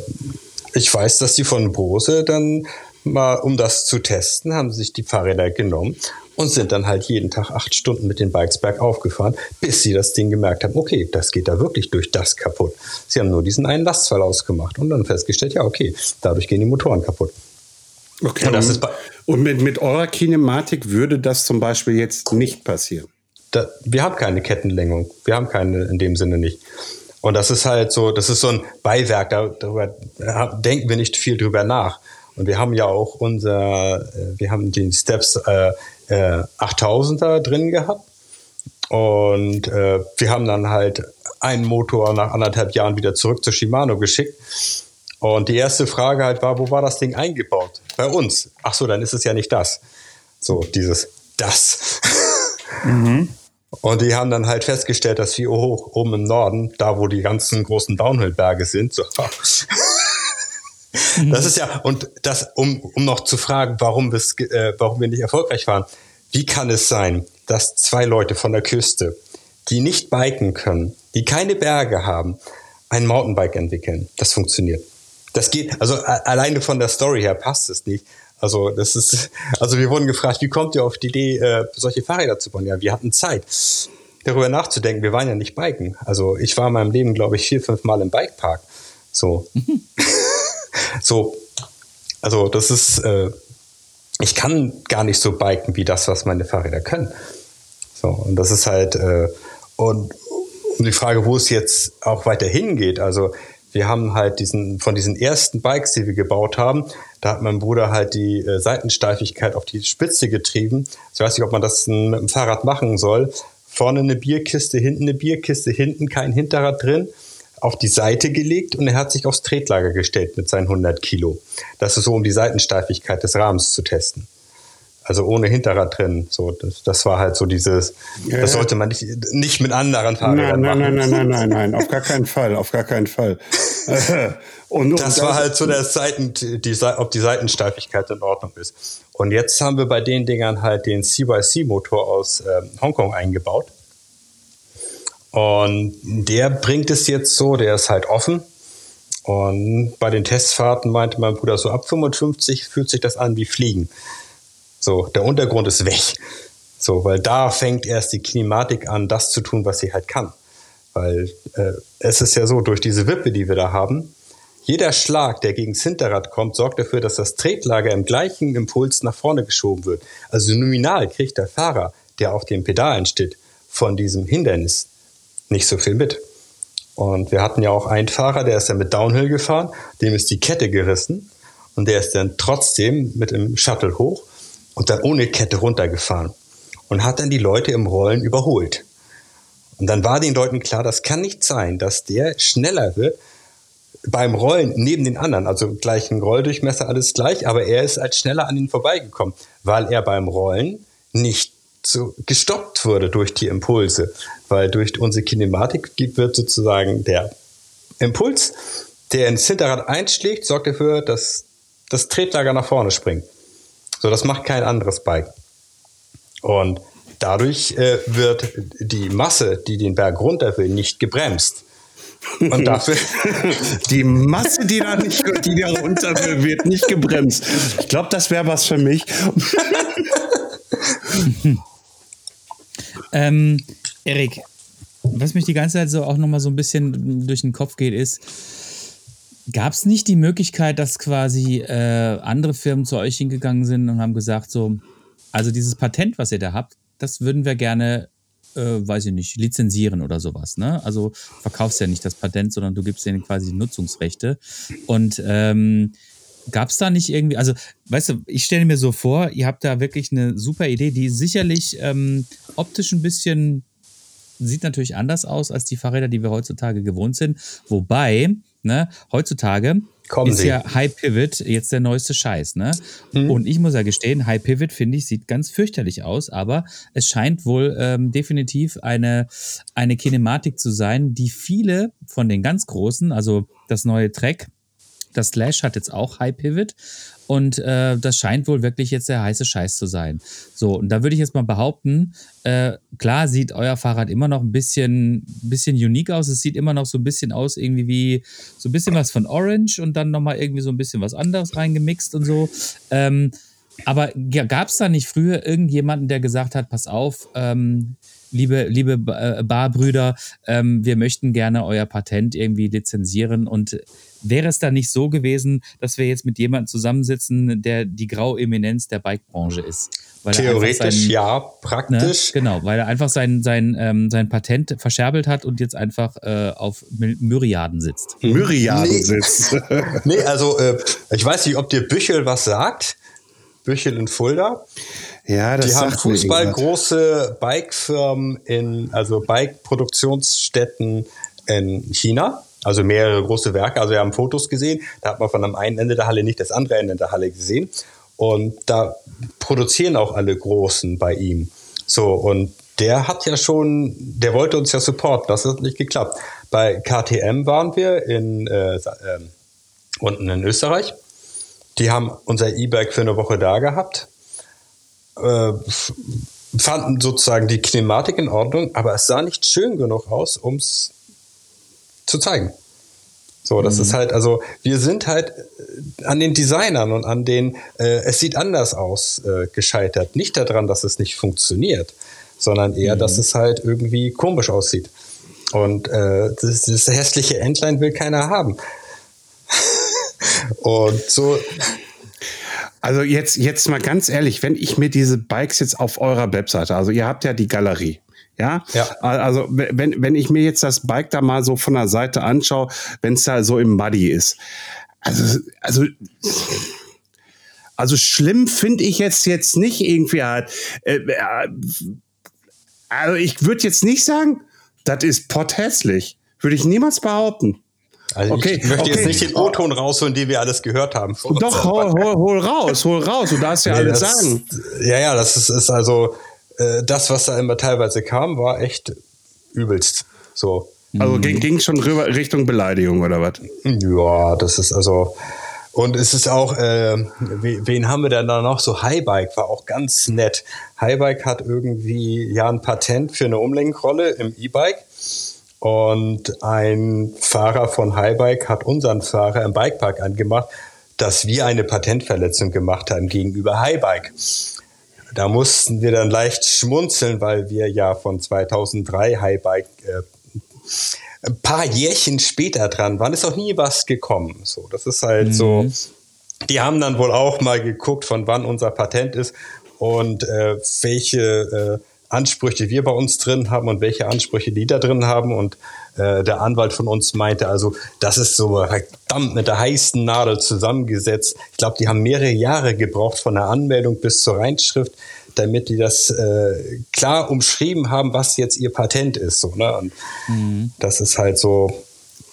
E: ich weiß, dass die von Bose dann mal, um das zu testen, haben sich die Fahrräder genommen und sind dann halt jeden Tag acht Stunden mit den Bikes bergauf gefahren, bis sie das Ding gemerkt haben, okay, das geht da wirklich durch das kaputt. Sie haben nur diesen einen Lastfall ausgemacht und dann festgestellt, ja, okay, dadurch gehen die Motoren kaputt.
C: Okay. Und, das ist und mit, mit eurer Kinematik würde das zum Beispiel jetzt nicht passieren?
E: Da, wir haben keine Kettenlängung. Wir haben keine in dem Sinne nicht. Und das ist halt so, das ist so ein Beiwerk, darüber denken wir nicht viel drüber nach. Und wir haben ja auch unser, äh, wir haben den Steps äh, äh, 8000er drin gehabt. Und äh, wir haben dann halt einen Motor nach anderthalb Jahren wieder zurück zu Shimano geschickt. Und die erste Frage halt war, wo war das Ding eingebaut? Bei uns. Ach so, dann ist es ja nicht das. So, dieses das. Mhm. Und die haben dann halt festgestellt, dass wir hoch oben im Norden, da wo die ganzen großen Downhill-Berge sind, so. Das ist ja, und das, um, um noch zu fragen, warum, äh, warum wir nicht erfolgreich waren. Wie kann es sein, dass zwei Leute von der Küste, die nicht biken können, die keine Berge haben, ein Mountainbike entwickeln? Das funktioniert. Das geht, also alleine von der Story her passt es nicht. Also das ist, also wir wurden gefragt, wie kommt ihr auf die Idee, äh, solche Fahrräder zu bauen? Ja, wir hatten Zeit, darüber nachzudenken. Wir waren ja nicht biken. Also ich war in meinem Leben, glaube ich, vier, fünf Mal im Bikepark. So, so, also das ist, äh, ich kann gar nicht so biken wie das, was meine Fahrräder können. So und das ist halt äh, und um die Frage, wo es jetzt auch weiter hingeht. Also wir haben halt diesen, von diesen ersten Bikes, die wir gebaut haben, da hat mein Bruder halt die äh, Seitensteifigkeit auf die Spitze getrieben. Ich weiß nicht, ob man das mit dem Fahrrad machen soll. Vorne eine Bierkiste, hinten eine Bierkiste, hinten kein Hinterrad drin, auf die Seite gelegt und er hat sich aufs Tretlager gestellt mit seinen 100 Kilo. Das ist so, um die Seitensteifigkeit des Rahmens zu testen also ohne Hinterrad drin. So, das, das war halt so dieses, ja, das sollte man nicht, nicht mit anderen Fahrrädern
C: nein,
E: nein,
C: machen. Nein, nein, nein, nein, nein, auf gar keinen Fall, auf gar keinen Fall.
E: und, und das war halt so der Seiten, die, ob die Seitensteifigkeit in Ordnung ist. Und jetzt haben wir bei den Dingern halt den CYC-Motor aus ähm, Hongkong eingebaut. Und der bringt es jetzt so, der ist halt offen. Und bei den Testfahrten meinte mein Bruder, so ab 55 fühlt sich das an wie Fliegen. So, der Untergrund ist weg. So, weil da fängt erst die Kinematik an, das zu tun, was sie halt kann. Weil äh, es ist ja so, durch diese Wippe, die wir da haben, jeder Schlag, der gegen das Hinterrad kommt, sorgt dafür, dass das Tretlager im gleichen Impuls nach vorne geschoben wird. Also nominal kriegt der Fahrer, der auf den Pedalen steht, von diesem Hindernis nicht so viel mit. Und wir hatten ja auch einen Fahrer, der ist ja mit Downhill gefahren, dem ist die Kette gerissen und der ist dann trotzdem mit dem Shuttle hoch und dann ohne Kette runtergefahren und hat dann die Leute im Rollen überholt. Und dann war den Leuten klar, das kann nicht sein, dass der schneller wird beim Rollen neben den anderen, also gleichen Rolldurchmesser, alles gleich, aber er ist als schneller an ihn vorbeigekommen, weil er beim Rollen nicht so gestoppt wurde durch die Impulse, weil durch unsere Kinematik wird sozusagen der Impuls, der ins Hinterrad einschlägt, sorgt dafür, dass das Tretlager nach vorne springt. So, das macht kein anderes Bike. Und dadurch äh, wird die Masse, die den Berg runter will, nicht gebremst.
C: Und dafür. Die Masse, die da nicht, die da runter will, wird nicht gebremst. Ich glaube, das wäre was für mich.
D: ähm, Erik, was mich die ganze Zeit so auch nochmal so ein bisschen durch den Kopf geht, ist, gab es nicht die Möglichkeit, dass quasi äh, andere Firmen zu euch hingegangen sind und haben gesagt, so, also dieses Patent, was ihr da habt, das würden wir gerne äh, weiß ich nicht, lizenzieren oder sowas. Ne? Also verkaufst ja nicht das Patent, sondern du gibst denen quasi Nutzungsrechte. Und ähm, gab es da nicht irgendwie, also weißt du, ich stelle mir so vor, ihr habt da wirklich eine super Idee, die sicherlich ähm, optisch ein bisschen sieht natürlich anders aus als die Fahrräder, die wir heutzutage gewohnt sind. Wobei, ne, heutzutage Kommen ist Sie. ja High Pivot jetzt der neueste Scheiß, ne? Mhm. Und ich muss ja gestehen, High Pivot finde ich sieht ganz fürchterlich aus, aber es scheint wohl ähm, definitiv eine eine Kinematik zu sein, die viele von den ganz großen, also das neue Track, das Slash hat jetzt auch High Pivot und äh, das scheint wohl wirklich jetzt der heiße Scheiß zu sein. So, und da würde ich jetzt mal behaupten, äh, klar sieht euer Fahrrad immer noch ein bisschen, bisschen unique aus. Es sieht immer noch so ein bisschen aus, irgendwie wie so ein bisschen was von Orange und dann nochmal irgendwie so ein bisschen was anderes reingemixt und so. Ähm, aber gab es da nicht früher irgendjemanden, der gesagt hat, pass auf, ähm, liebe, liebe äh, Barbrüder, ähm, wir möchten gerne euer Patent irgendwie lizenzieren und wäre es da nicht so gewesen, dass wir jetzt mit jemandem zusammensitzen, der die graue Eminenz der Bikebranche ist?
E: Theoretisch sein, ja, praktisch.
D: Ne, genau, weil er einfach sein, sein, ähm, sein Patent verscherbelt hat und jetzt einfach äh, auf Myriaden sitzt.
C: Myriaden nee. sitzt.
E: nee, also äh, ich weiß nicht, ob dir Büchel was sagt. Büchel in Fulda.
C: Ja, das
E: Die haben Fußball große Bikefirmen in, also Bike-Produktionsstätten in China. Also mehrere große Werke. Also wir haben Fotos gesehen. Da hat man von am einen Ende der Halle nicht das andere Ende der Halle gesehen. Und da produzieren auch alle Großen bei ihm. So, und der hat ja schon, der wollte uns ja supporten. Das hat nicht geklappt. Bei KTM waren wir in, äh, äh, unten in Österreich. Die haben unser E-Bike für eine Woche da gehabt äh, fanden sozusagen die Kinematik in Ordnung, aber es sah nicht schön genug aus, um es zu zeigen. So, das mhm. ist halt, also wir sind halt äh, an den Designern und an den, äh, es sieht anders aus, äh, gescheitert. Nicht daran, dass es nicht funktioniert, sondern eher, mhm. dass es halt irgendwie komisch aussieht. Und äh, das, das hässliche Entlein will keiner haben. und so
C: also jetzt, jetzt mal ganz ehrlich, wenn ich mir diese Bikes jetzt auf eurer Webseite, also ihr habt ja die Galerie, ja? ja. Also wenn, wenn ich mir jetzt das Bike da mal so von der Seite anschaue, wenn es da so im Muddy ist. Also, also, also schlimm finde ich jetzt jetzt nicht irgendwie halt. Äh, äh, also ich würde jetzt nicht sagen, das ist potthässlich. Würde ich niemals behaupten.
E: Also okay, ich möchte okay. jetzt nicht den O-Ton rausholen, den wir alles gehört haben.
C: Doch, hol, hol, hol, raus, hol raus, du darfst ja nee, alles
E: das,
C: sagen.
E: Ja, ja, das ist, ist also, äh, das, was da immer teilweise kam, war echt übelst. So.
C: Also mhm. ging, ging schon rüber Richtung Beleidigung oder was?
E: Ja, das ist also. Und es ist auch, äh, wen haben wir denn da noch? So Highbike war auch ganz nett. Highbike hat irgendwie ja ein Patent für eine Umlenkrolle im E-Bike. Und ein Fahrer von Highbike hat unseren Fahrer im Bikepark angemacht, dass wir eine Patentverletzung gemacht haben gegenüber Highbike. Da mussten wir dann leicht schmunzeln, weil wir ja von 2003 Highbike äh, ein paar Jährchen später dran waren. Ist auch nie was gekommen. So, das ist halt mhm. so. Die haben dann wohl auch mal geguckt, von wann unser Patent ist und äh, welche äh, Ansprüche wir bei uns drin haben und welche Ansprüche die da drin haben. Und äh, der Anwalt von uns meinte, also das ist so verdammt mit der heißen Nadel zusammengesetzt. Ich glaube, die haben mehrere Jahre gebraucht von der Anmeldung bis zur Reinschrift, damit die das äh, klar umschrieben haben, was jetzt ihr Patent ist. So, ne? Und mhm. das ist halt so,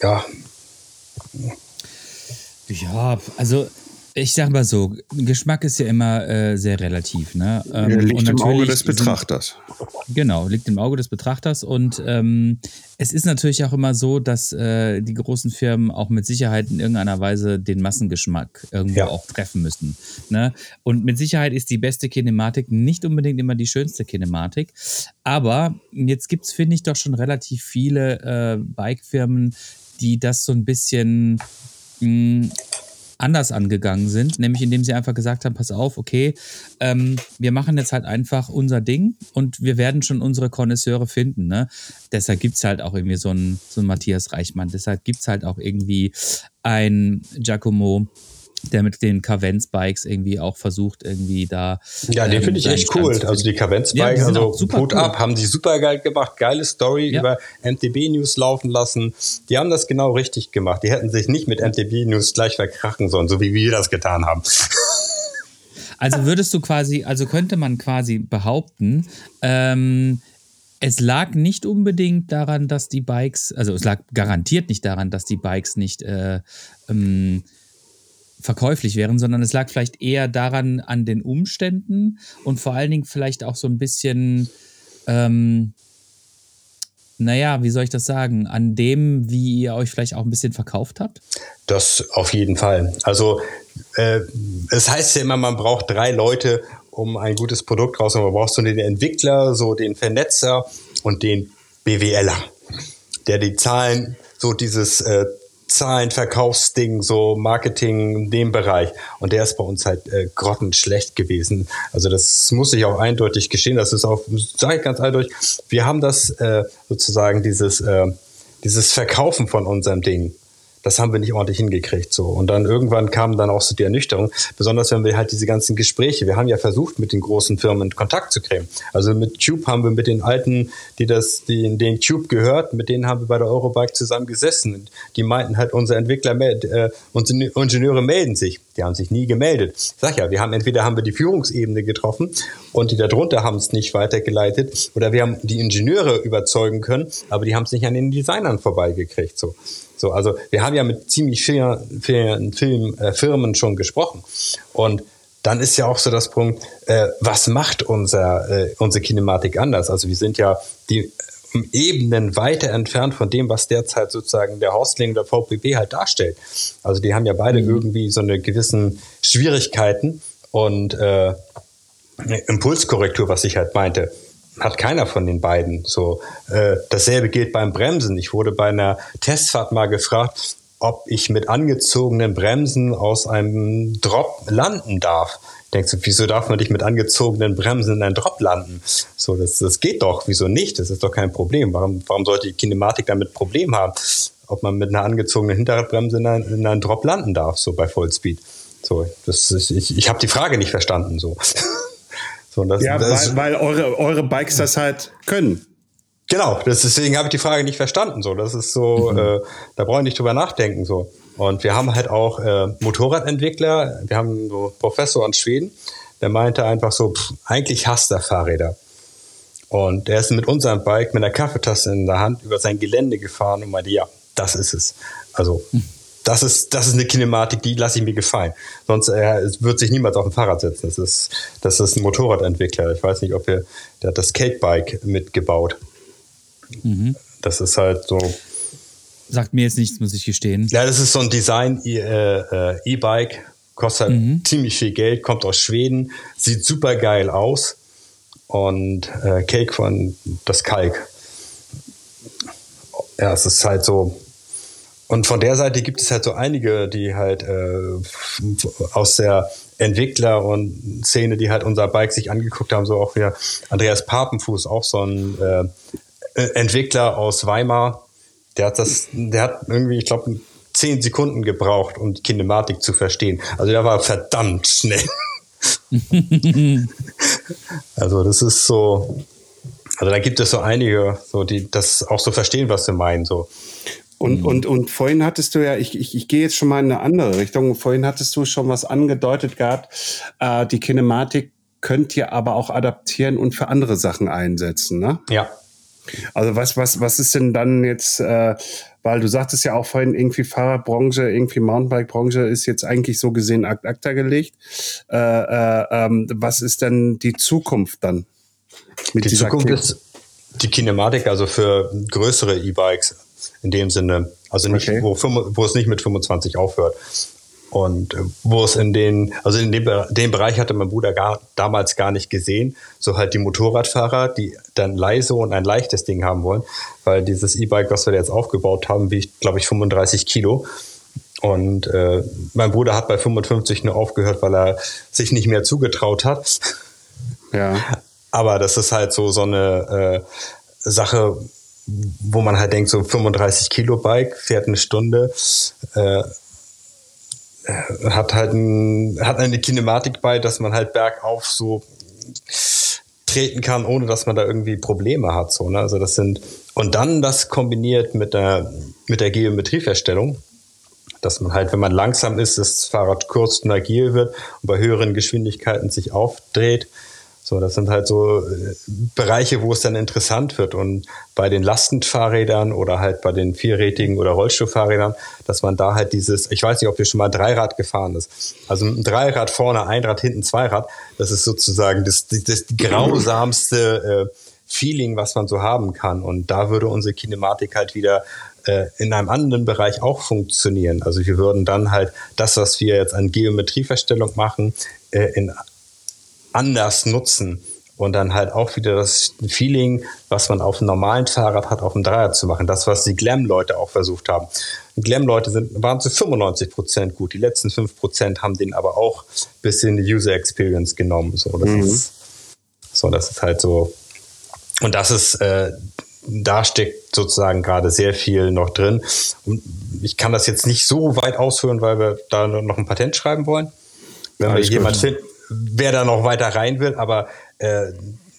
E: ja.
D: Ja, also ich sag mal so, Geschmack ist ja immer äh, sehr relativ. Ne?
C: Ähm, ja, liegt im Auge des Betrachters.
D: Sind, genau, liegt im Auge des Betrachters. Und ähm, es ist natürlich auch immer so, dass äh, die großen Firmen auch mit Sicherheit in irgendeiner Weise den Massengeschmack irgendwo ja. auch treffen müssen. Ne? Und mit Sicherheit ist die beste Kinematik nicht unbedingt immer die schönste Kinematik. Aber jetzt gibt es, finde ich, doch schon relativ viele äh, Bike-Firmen, die das so ein bisschen mh, anders angegangen sind, nämlich indem sie einfach gesagt haben, pass auf, okay, ähm, wir machen jetzt halt einfach unser Ding und wir werden schon unsere Konnoisseure finden. Ne? Deshalb gibt es halt auch irgendwie so einen, so einen Matthias Reichmann, deshalb gibt es halt auch irgendwie ein Giacomo der mit den Cavenz-Bikes irgendwie auch versucht, irgendwie da.
E: Ja, den ähm, finde ich echt cool. Also die Cavenz-Bikes, ja, also super Hut cool. ab, haben die super geil gemacht, geile Story ja. über MTB News laufen lassen. Die haben das genau richtig gemacht. Die hätten sich nicht mit MTB News gleich verkrachen sollen, so wie wir das getan haben.
D: Also würdest du quasi, also könnte man quasi behaupten, ähm, es lag nicht unbedingt daran, dass die Bikes, also es lag garantiert nicht daran, dass die Bikes nicht äh, ähm, verkäuflich wären, sondern es lag vielleicht eher daran an den Umständen und vor allen Dingen vielleicht auch so ein bisschen, ähm, naja, wie soll ich das sagen, an dem, wie ihr euch vielleicht auch ein bisschen verkauft habt?
E: Das auf jeden Fall. Also äh, es heißt ja immer, man braucht drei Leute, um ein gutes Produkt rauszuholen. Man braucht so den Entwickler, so den Vernetzer und den BWLer, der die Zahlen, so dieses äh, Zahlen, Verkaufsding, so Marketing in dem Bereich. Und der ist bei uns halt äh, grottenschlecht gewesen. Also das muss ich auch eindeutig gestehen. Das ist auch, sage ich ganz eindeutig, wir haben das äh, sozusagen dieses, äh, dieses Verkaufen von unserem Ding das haben wir nicht ordentlich hingekriegt. So. Und dann irgendwann kam dann auch so die Ernüchterung, besonders wenn wir halt diese ganzen Gespräche, wir haben ja versucht, mit den großen Firmen in Kontakt zu kriegen. Also mit Cube haben wir mit den alten, die das, die den Cube gehört, mit denen haben wir bei der Eurobike zusammen gesessen. Die meinten halt, unsere Entwickler, äh, unsere Ingenieure melden sich. Die haben sich nie gemeldet. Sag ja, wir haben entweder haben wir die Führungsebene getroffen und die darunter haben es nicht weitergeleitet oder wir haben die Ingenieure überzeugen können, aber die haben es nicht an den Designern vorbeigekriegt. So. So, also wir haben ja mit ziemlich vielen, vielen Film, äh, Firmen schon gesprochen. Und dann ist ja auch so das Punkt, äh, was macht unser, äh, unsere Kinematik anders? Also wir sind ja die um Ebenen weiter entfernt von dem, was derzeit sozusagen der Hausling der VPB halt darstellt. Also die haben ja beide mhm. irgendwie so eine gewissen Schwierigkeiten und äh, Impulskorrektur, was ich halt meinte hat keiner von den beiden. So äh, dasselbe gilt beim Bremsen. Ich wurde bei einer Testfahrt mal gefragt, ob ich mit angezogenen Bremsen aus einem Drop landen darf. Denkst du, wieso darf man dich mit angezogenen Bremsen in einen Drop landen? So, das, das geht doch. Wieso nicht? Das ist doch kein Problem. Warum, warum sollte die Kinematik damit Problem haben? Ob man mit einer angezogenen Hinterradbremse in einen, in einen Drop landen darf, so bei Vollspeed. So, das ist, ich, ich habe die Frage nicht verstanden. So.
C: So, das, ja, das, weil, weil eure, eure Bikes das halt können.
E: Genau, das, deswegen habe ich die Frage nicht verstanden. So, das ist so, mhm. äh, da brauche ich nicht drüber nachdenken. So. Und wir haben halt auch äh, Motorradentwickler, wir haben so Professor in Schweden, der meinte einfach so, pff, eigentlich hasst er Fahrräder. Und er ist mit unserem Bike mit einer Kaffeetasse in der Hand über sein Gelände gefahren und meinte, ja, das ist es. Also mhm das ist, das ist eine Kinematik, die lasse ich mir gefallen. Sonst äh, wird sich niemals auf ein Fahrrad setzen. Das ist, das ist ein Motorradentwickler. Ich weiß nicht, ob er, der hat das Skatebike mitgebaut. Mhm. Das ist halt so.
D: Sagt mir jetzt nichts, muss ich gestehen.
E: Ja, das ist so ein Design-E-Bike, äh, kostet halt mhm. ziemlich viel Geld, kommt aus Schweden, sieht super geil aus. Und äh, Cake von das Kalk. Ja, es ist halt so, und von der Seite gibt es halt so einige, die halt äh, aus der Entwickler und Szene, die halt unser Bike sich angeguckt haben, so auch wie Andreas Papenfuß, auch so ein äh, Entwickler aus Weimar. Der hat das, der hat irgendwie, ich glaube, zehn Sekunden gebraucht, um die Kinematik zu verstehen. Also der war verdammt schnell. also das ist so, Also da gibt es so einige, so die das auch so verstehen, was sie meinen. So.
C: Und, mhm. und, und vorhin hattest du ja, ich, ich, ich gehe jetzt schon mal in eine andere Richtung. Vorhin hattest du schon was angedeutet gehabt. Äh, die Kinematik könnt ihr aber auch adaptieren und für andere Sachen einsetzen, ne?
E: Ja.
C: Also was, was, was ist denn dann jetzt, äh, weil du sagtest ja auch vorhin, irgendwie Fahrradbranche, irgendwie Mountainbike-Branche ist jetzt eigentlich so gesehen ad acta gelegt. Äh, äh, ähm, was ist denn die Zukunft dann?
E: die Zukunft ist die Kinematik, also für größere E-Bikes in dem Sinne. Also nicht, okay. wo, wo es nicht mit 25 aufhört. Und äh, wo es in den, also in dem, dem Bereich hatte mein Bruder gar, damals gar nicht gesehen. So halt die Motorradfahrer, die dann leise und ein leichtes Ding haben wollen, weil dieses E-Bike, was wir jetzt aufgebaut haben, wiegt, glaube ich, 35 Kilo. Und äh, mein Bruder hat bei 55 nur aufgehört, weil er sich nicht mehr zugetraut hat. Ja. Aber das ist halt so so eine äh, Sache, wo man halt denkt, so 35 Kilo Bike fährt eine Stunde, äh, hat halt ein, hat eine Kinematik bei, dass man halt bergauf so treten kann, ohne dass man da irgendwie Probleme hat. So, ne? Also das sind und dann das kombiniert mit der mit der Geometrieverstellung, dass man halt, wenn man langsam ist, das Fahrrad kurz und agil wird und bei höheren Geschwindigkeiten sich aufdreht so, das sind halt so äh, Bereiche, wo es dann interessant wird. Und bei den Lastenfahrrädern oder halt bei den vierrädigen oder Rollstuhlfahrrädern, dass man da halt dieses, ich weiß nicht, ob ihr schon mal Dreirad gefahren ist. Also ein Dreirad vorne, ein Rad hinten, Zweirad, das ist sozusagen das, das, grausamste äh, Feeling, was man so haben kann. Und da würde unsere Kinematik halt wieder äh, in einem anderen Bereich auch funktionieren. Also wir würden dann halt das, was wir jetzt an Geometrieverstellung machen, äh, in anders nutzen und dann halt auch wieder das Feeling, was man auf einem normalen Fahrrad hat, auf dem Dreier zu machen. Das, was die Glam-Leute auch versucht haben. Glam-Leute sind, waren zu 95 Prozent gut. Die letzten 5 Prozent haben den aber auch bis in die User Experience genommen. So, das mhm. ist, so, das ist halt so. Und das ist, äh, da steckt sozusagen gerade sehr viel noch drin. Und ich kann das jetzt nicht so weit ausführen, weil wir da noch ein Patent schreiben wollen. Wenn Alles wir jemand finden, wer da noch weiter rein will, aber äh,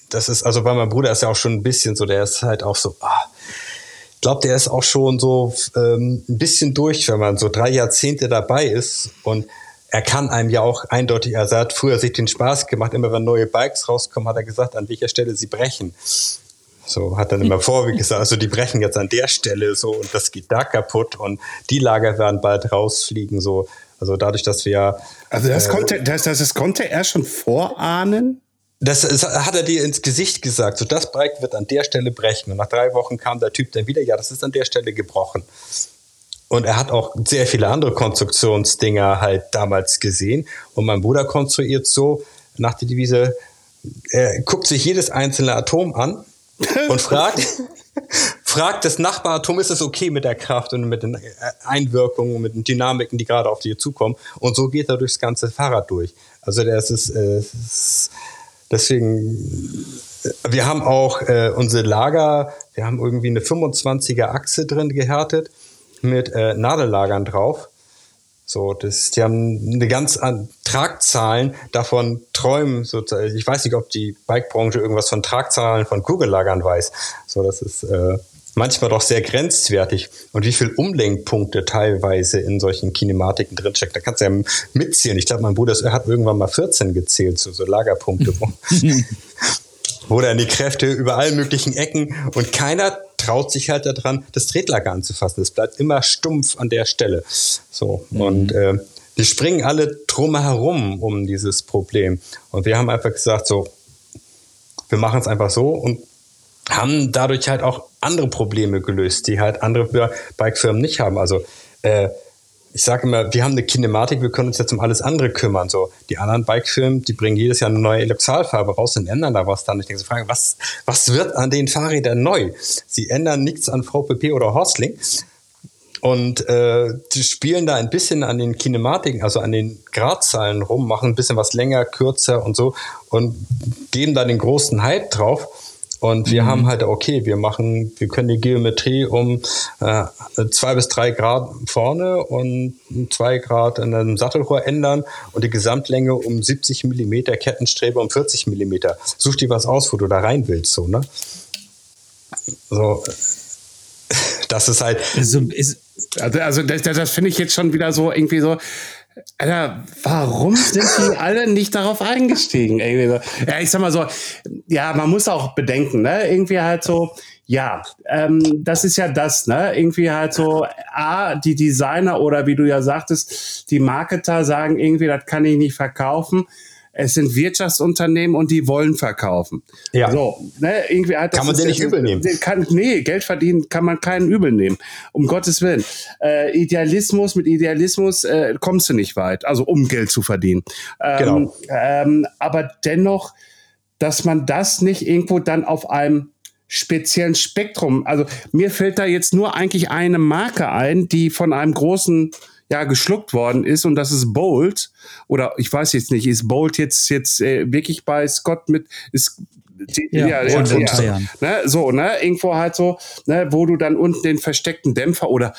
E: das ist, also bei meinem Bruder ist ja auch schon ein bisschen so, der ist halt auch so, ah, ich glaube, der ist auch schon so ähm, ein bisschen durch, wenn man so drei Jahrzehnte dabei ist und er kann einem ja auch eindeutig, also er hat früher sich den Spaß gemacht, immer wenn neue Bikes rauskommen, hat er gesagt, an welcher Stelle sie brechen. So hat dann immer vorweg gesagt, also die brechen jetzt an der Stelle so und das geht da kaputt und die Lager werden bald rausfliegen so. Also dadurch, dass wir.
C: Also das, äh, konnte, das, das, konnte er schon vorahnen?
E: Das, das, hat er dir ins Gesicht gesagt. So, das Bike wird an der Stelle brechen. Und nach drei Wochen kam der Typ dann wieder, ja, das ist an der Stelle gebrochen. Und er hat auch sehr viele andere Konstruktionsdinger halt damals gesehen. Und mein Bruder konstruiert so nach der Devise, er guckt sich jedes einzelne Atom an und fragt, fragt das Nachbaratom, ist es okay mit der Kraft und mit den äh, Einwirkungen und mit den Dynamiken, die gerade auf dir zukommen. Und so geht er durchs ganze Fahrrad durch. Also das ist, äh, deswegen, äh, wir haben auch äh, unsere Lager, wir haben irgendwie eine 25er Achse drin gehärtet mit äh, Nadellagern drauf. So, das, die haben eine ganz an Tragzahlen davon träumen sozusagen. Ich weiß nicht, ob die Bikebranche irgendwas von Tragzahlen von Kugellagern weiß. So, das ist äh, manchmal doch sehr grenzwertig. Und wie viel Umlenkpunkte teilweise in solchen Kinematiken drinstecken, da kannst du ja mitzählen. Ich glaube, mein Bruder hat irgendwann mal 14 gezählt, so, so Lagerpunkte. wo dann die Kräfte über allen möglichen Ecken und keiner traut sich halt daran, das Tretlager anzufassen. Es bleibt immer stumpf an der Stelle. So mhm. und äh, die springen alle drumherum um dieses Problem. Und wir haben einfach gesagt, so, wir machen es einfach so und haben dadurch halt auch andere Probleme gelöst, die halt andere Bikefirmen nicht haben. Also äh, ich sage immer, wir haben eine Kinematik, wir können uns jetzt um alles andere kümmern. So, die anderen Bikefirmen, die bringen jedes Jahr eine neue Eloxalfarbe raus und ändern da was dann. Ich denke so, frage, was, was wird an den Fahrrädern neu? Sie ändern nichts an VPP oder Horsling und äh, die spielen da ein bisschen an den Kinematiken, also an den Gradzahlen rum, machen ein bisschen was länger, kürzer und so und geben da den großen Hype drauf. Und wir mhm. haben halt, okay, wir machen, wir können die Geometrie um äh, zwei bis drei Grad vorne und zwei Grad in einem Sattelrohr ändern und die Gesamtlänge um 70 Millimeter, Kettenstrebe um 40 Millimeter. Such dir was aus, wo du da rein willst, so, ne? So, das ist halt.
C: Also, ist, also, also das, das finde ich jetzt schon wieder so irgendwie so. Alter, warum sind die alle nicht darauf eingestiegen? Ja, ich sag mal so, ja, man muss auch bedenken, ne? Irgendwie halt so, ja, ähm, das ist ja das, ne? Irgendwie halt so, A, die Designer oder wie du ja sagtest, die Marketer sagen irgendwie, das kann ich nicht verkaufen. Es sind Wirtschaftsunternehmen und die wollen verkaufen.
E: Ja.
C: So, ne, irgendwie halt,
E: kann man den nicht übel nehmen?
C: Kann, nee, Geld verdienen kann man keinen übel nehmen. Um Gottes Willen. Äh, Idealismus, mit Idealismus äh, kommst du nicht weit. Also um Geld zu verdienen. Ähm,
E: Genau.
C: Ähm, aber dennoch, dass man das nicht irgendwo dann auf einem speziellen Spektrum, also mir fällt da jetzt nur eigentlich eine Marke ein, die von einem großen ja geschluckt worden ist und das ist Bolt oder ich weiß jetzt nicht, ist Bolt jetzt jetzt äh, wirklich bei Scott mit ist
D: Ja,
C: ja,
D: in Bayern.
C: ne, so, ne, irgendwo halt so, ne, wo du dann unten den versteckten Dämpfer oder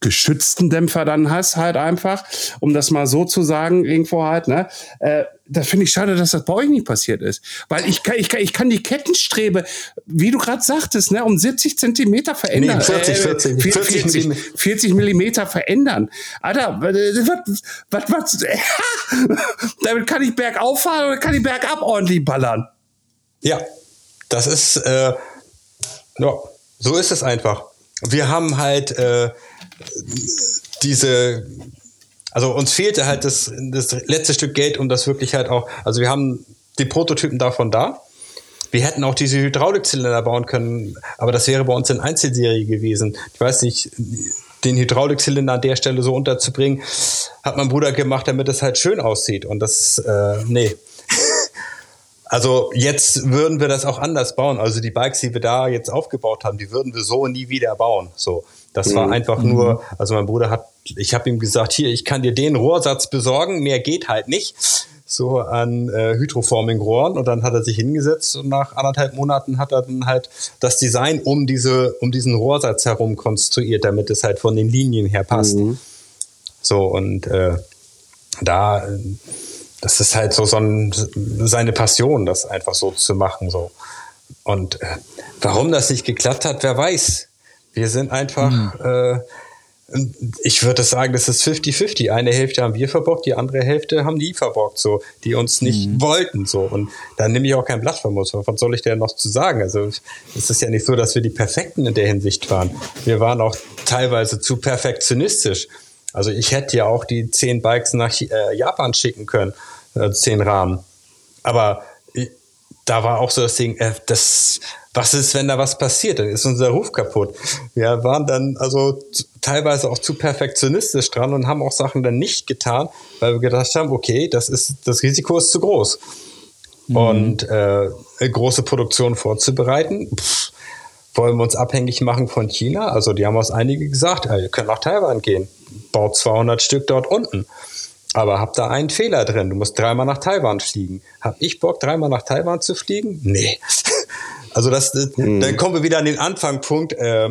C: geschützten Dämpfer dann hast, halt einfach, um das mal so zu sagen, irgendwo halt, ne? Äh, das finde ich schade, dass das bei euch nicht passiert ist. Weil ich kann, ich kann, ich kann die Kettenstrebe, wie du gerade sagtest, ne, um 70 Zentimeter verändern.
E: Nee, 40, 40,
C: 40,
E: 40
C: 40, 40 Millimeter verändern. Alter, was, was, was, damit kann ich bergauf fahren oder kann ich bergab ordentlich ballern?
E: Ja, das ist, äh, ja, so ist es einfach. Wir haben halt äh, diese, also uns fehlte halt das, das letzte Stück Geld, um das wirklich halt auch, also wir haben die Prototypen davon da. Wir hätten auch diese Hydraulikzylinder bauen können, aber das wäre bei uns in Einzelserie gewesen. Ich weiß nicht, den Hydraulikzylinder an der Stelle so unterzubringen, hat mein Bruder gemacht, damit es halt schön aussieht. Und das, äh, nee. Also jetzt würden wir das auch anders bauen. Also die Bikes, die wir da jetzt aufgebaut haben, die würden wir so nie wieder bauen. So, das war einfach nur. Also mein Bruder hat, ich habe ihm gesagt, hier, ich kann dir den Rohrsatz besorgen, mehr geht halt nicht. So an äh, Hydroforming-Rohren und dann hat er sich hingesetzt und nach anderthalb Monaten hat er dann halt das Design um diese um diesen Rohrsatz herum konstruiert, damit es halt von den Linien her passt. So und äh, da das ist halt so, so ein, seine Passion, das einfach so zu machen. So. Und äh, warum das nicht geklappt hat, wer weiß. Wir sind einfach, äh, ich würde sagen, das ist 50-50. Eine Hälfte haben wir verbockt, die andere Hälfte haben die verbockt, so, die uns nicht wollten. So. Und da nehme ich auch kein Blatt vom Mund. Was soll ich denn noch zu sagen? Also es ist ja nicht so, dass wir die Perfekten in der Hinsicht waren. Wir waren auch teilweise zu perfektionistisch. Also ich hätte ja auch die zehn Bikes nach äh, Japan schicken können, äh, zehn Rahmen. Aber ich, da war auch so das Ding, äh, das, was ist, wenn da was passiert? Dann ist unser Ruf kaputt. Wir waren dann also teilweise auch zu perfektionistisch dran und haben auch Sachen dann nicht getan, weil wir gedacht haben, okay, das ist, das Risiko ist zu groß. Und äh, große Produktion vorzubereiten, pff, wollen wir uns abhängig machen von China? Also die haben uns einige gesagt, ja, ihr könnt nach Taiwan gehen, baut 200 Stück dort unten. Aber habt da einen Fehler drin, du musst dreimal nach Taiwan fliegen. Hab ich Bock, dreimal nach Taiwan zu fliegen? Nee. Also das, das dann kommen wir wieder an den Anfangspunkt, äh,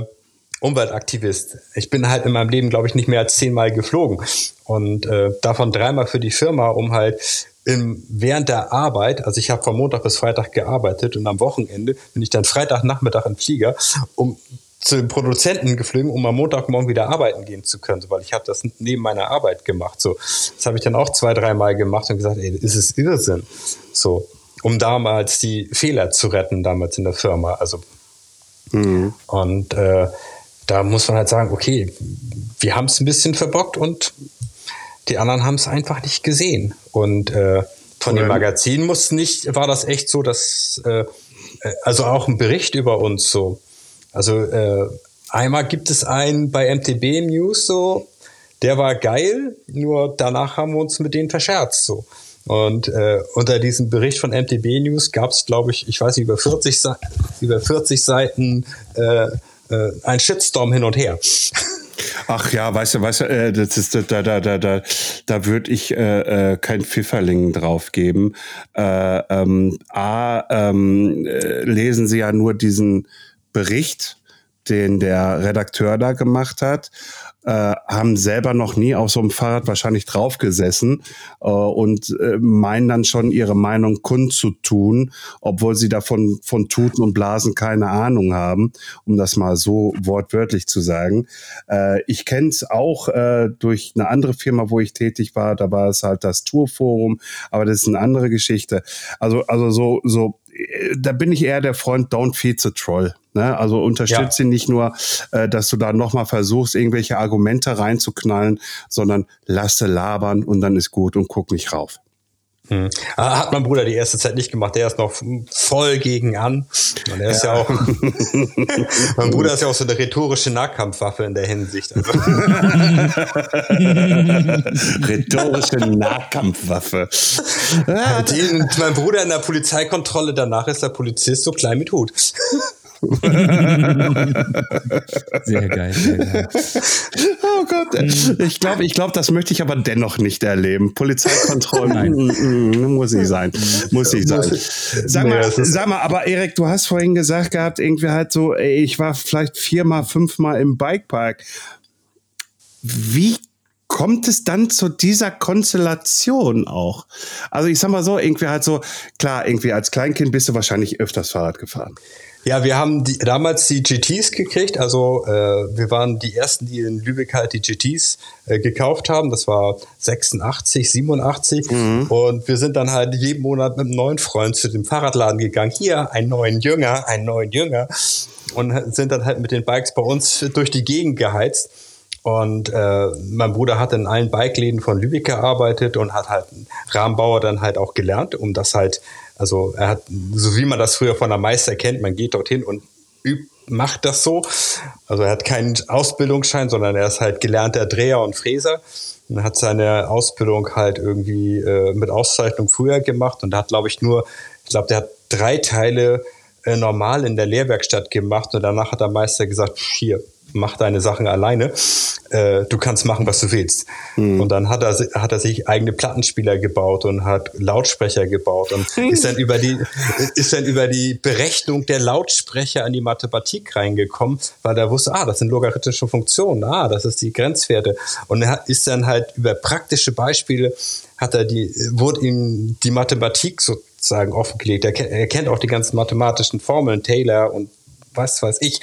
E: Umweltaktivist. Ich bin halt in meinem Leben, glaube ich, nicht mehr als zehnmal geflogen. Und äh, davon dreimal für die Firma, um halt im, während der Arbeit, also ich habe von Montag bis Freitag gearbeitet und am Wochenende bin ich dann Freitagnachmittag im Flieger, um zu den Produzenten geflogen, um am Montagmorgen wieder arbeiten gehen zu können, weil ich habe das neben meiner Arbeit gemacht. So, das habe ich dann auch zwei, dreimal gemacht und gesagt, ey, das ist Irrsinn. So, um damals die Fehler zu retten, damals in der Firma. Also und äh, da muss man halt sagen, okay, wir haben es ein bisschen verbockt und die anderen haben es einfach nicht gesehen. Und äh, von dem Magazin muss nicht, war das echt so, dass äh, äh, also auch ein Bericht über uns so. Also äh, einmal gibt es einen bei MTB News so, der war geil, nur danach haben wir uns mit denen verscherzt so. Und äh, unter diesem Bericht von MTB News gab es, glaube ich, ich weiß nicht, über 40, Sa- über 40 Seiten äh, äh, ein Shitstorm hin und her.
C: Ach ja, weißt du, weißt du, äh, das ist da da da da da würde ich äh, äh, kein Pfifferling drauf geben. Äh, ähm, A ähm, äh, lesen Sie ja nur diesen Bericht. den der Redakteur da gemacht hat, äh, haben selber noch nie auf so einem Fahrrad wahrscheinlich draufgesessen äh, und äh, meinen dann schon ihre Meinung kundzutun, obwohl sie davon von Tuten und Blasen keine Ahnung haben, um das mal so wortwörtlich zu sagen. Äh, ich kenne es auch äh, durch eine andere Firma, wo ich tätig war, da war es halt das Tourforum, aber das ist eine andere Geschichte. Also, also so, so da bin ich eher der Freund, don't feed the troll. Ne? Also unterstütze ja. nicht nur, äh, dass du da nochmal versuchst, irgendwelche Argumente reinzuknallen, sondern lasse labern und dann ist gut und guck nicht rauf.
E: Hm. Ah, hat mein Bruder die erste Zeit nicht gemacht. Der ist noch voll gegen an. Und er ist ja, ja auch. mein Bruder ist ja auch so eine rhetorische Nahkampfwaffe in der Hinsicht. Also.
C: rhetorische Nahkampfwaffe.
E: Die, mein Bruder in der Polizeikontrolle, danach ist der Polizist so klein mit Hut.
D: Sehr geil, sehr geil.
C: Oh Gott, ich glaube, ich glaube, das möchte ich aber dennoch nicht erleben. Polizeikontrollen mm, mm, muss nicht sein, muss nicht sein. Sag mal, sag mal, aber Erik, du hast vorhin gesagt gehabt, irgendwie halt so, ich war vielleicht viermal, fünfmal im Bikepark. Wie kommt es dann zu dieser Konstellation auch? Also ich sag mal so, irgendwie halt so, klar, irgendwie als Kleinkind bist du wahrscheinlich öfters Fahrrad gefahren.
E: Ja, wir haben die, damals die GTs gekriegt. Also äh, wir waren die ersten, die in Lübeck halt die GTs äh, gekauft haben. Das war 86, 87. Mhm. Und wir sind dann halt jeden Monat mit einem neuen Freund zu dem Fahrradladen gegangen. Hier, einen neuen Jünger, einen neuen Jünger. Und sind dann halt mit den Bikes bei uns durch die Gegend geheizt. Und äh, mein Bruder hat in allen Bikeläden von Lübeck gearbeitet und hat halt Rahmenbauer dann halt auch gelernt, um das halt also er hat, so wie man das früher von der Meister kennt, man geht dorthin und übt, macht das so. Also er hat keinen Ausbildungsschein, sondern er ist halt gelernter Dreher und Fräser und hat seine Ausbildung halt irgendwie äh, mit Auszeichnung früher gemacht und hat, glaube ich, nur, ich glaube, der hat drei Teile äh, normal in der Lehrwerkstatt gemacht und danach hat der Meister gesagt, hier, mach deine Sachen alleine. Äh, du kannst machen, was du willst. Mhm. Und dann hat er, hat er sich eigene Plattenspieler gebaut und hat Lautsprecher gebaut und ist dann über die, ist dann über die Berechnung der Lautsprecher an die Mathematik reingekommen, weil er wusste, ah, das sind logarithmische Funktionen, ah, das ist die Grenzwerte. Und er ist dann halt über praktische Beispiele hat er die, wurde ihm die Mathematik sozusagen offengelegt. Er, er kennt auch die ganzen mathematischen Formeln, Taylor und was weiß ich.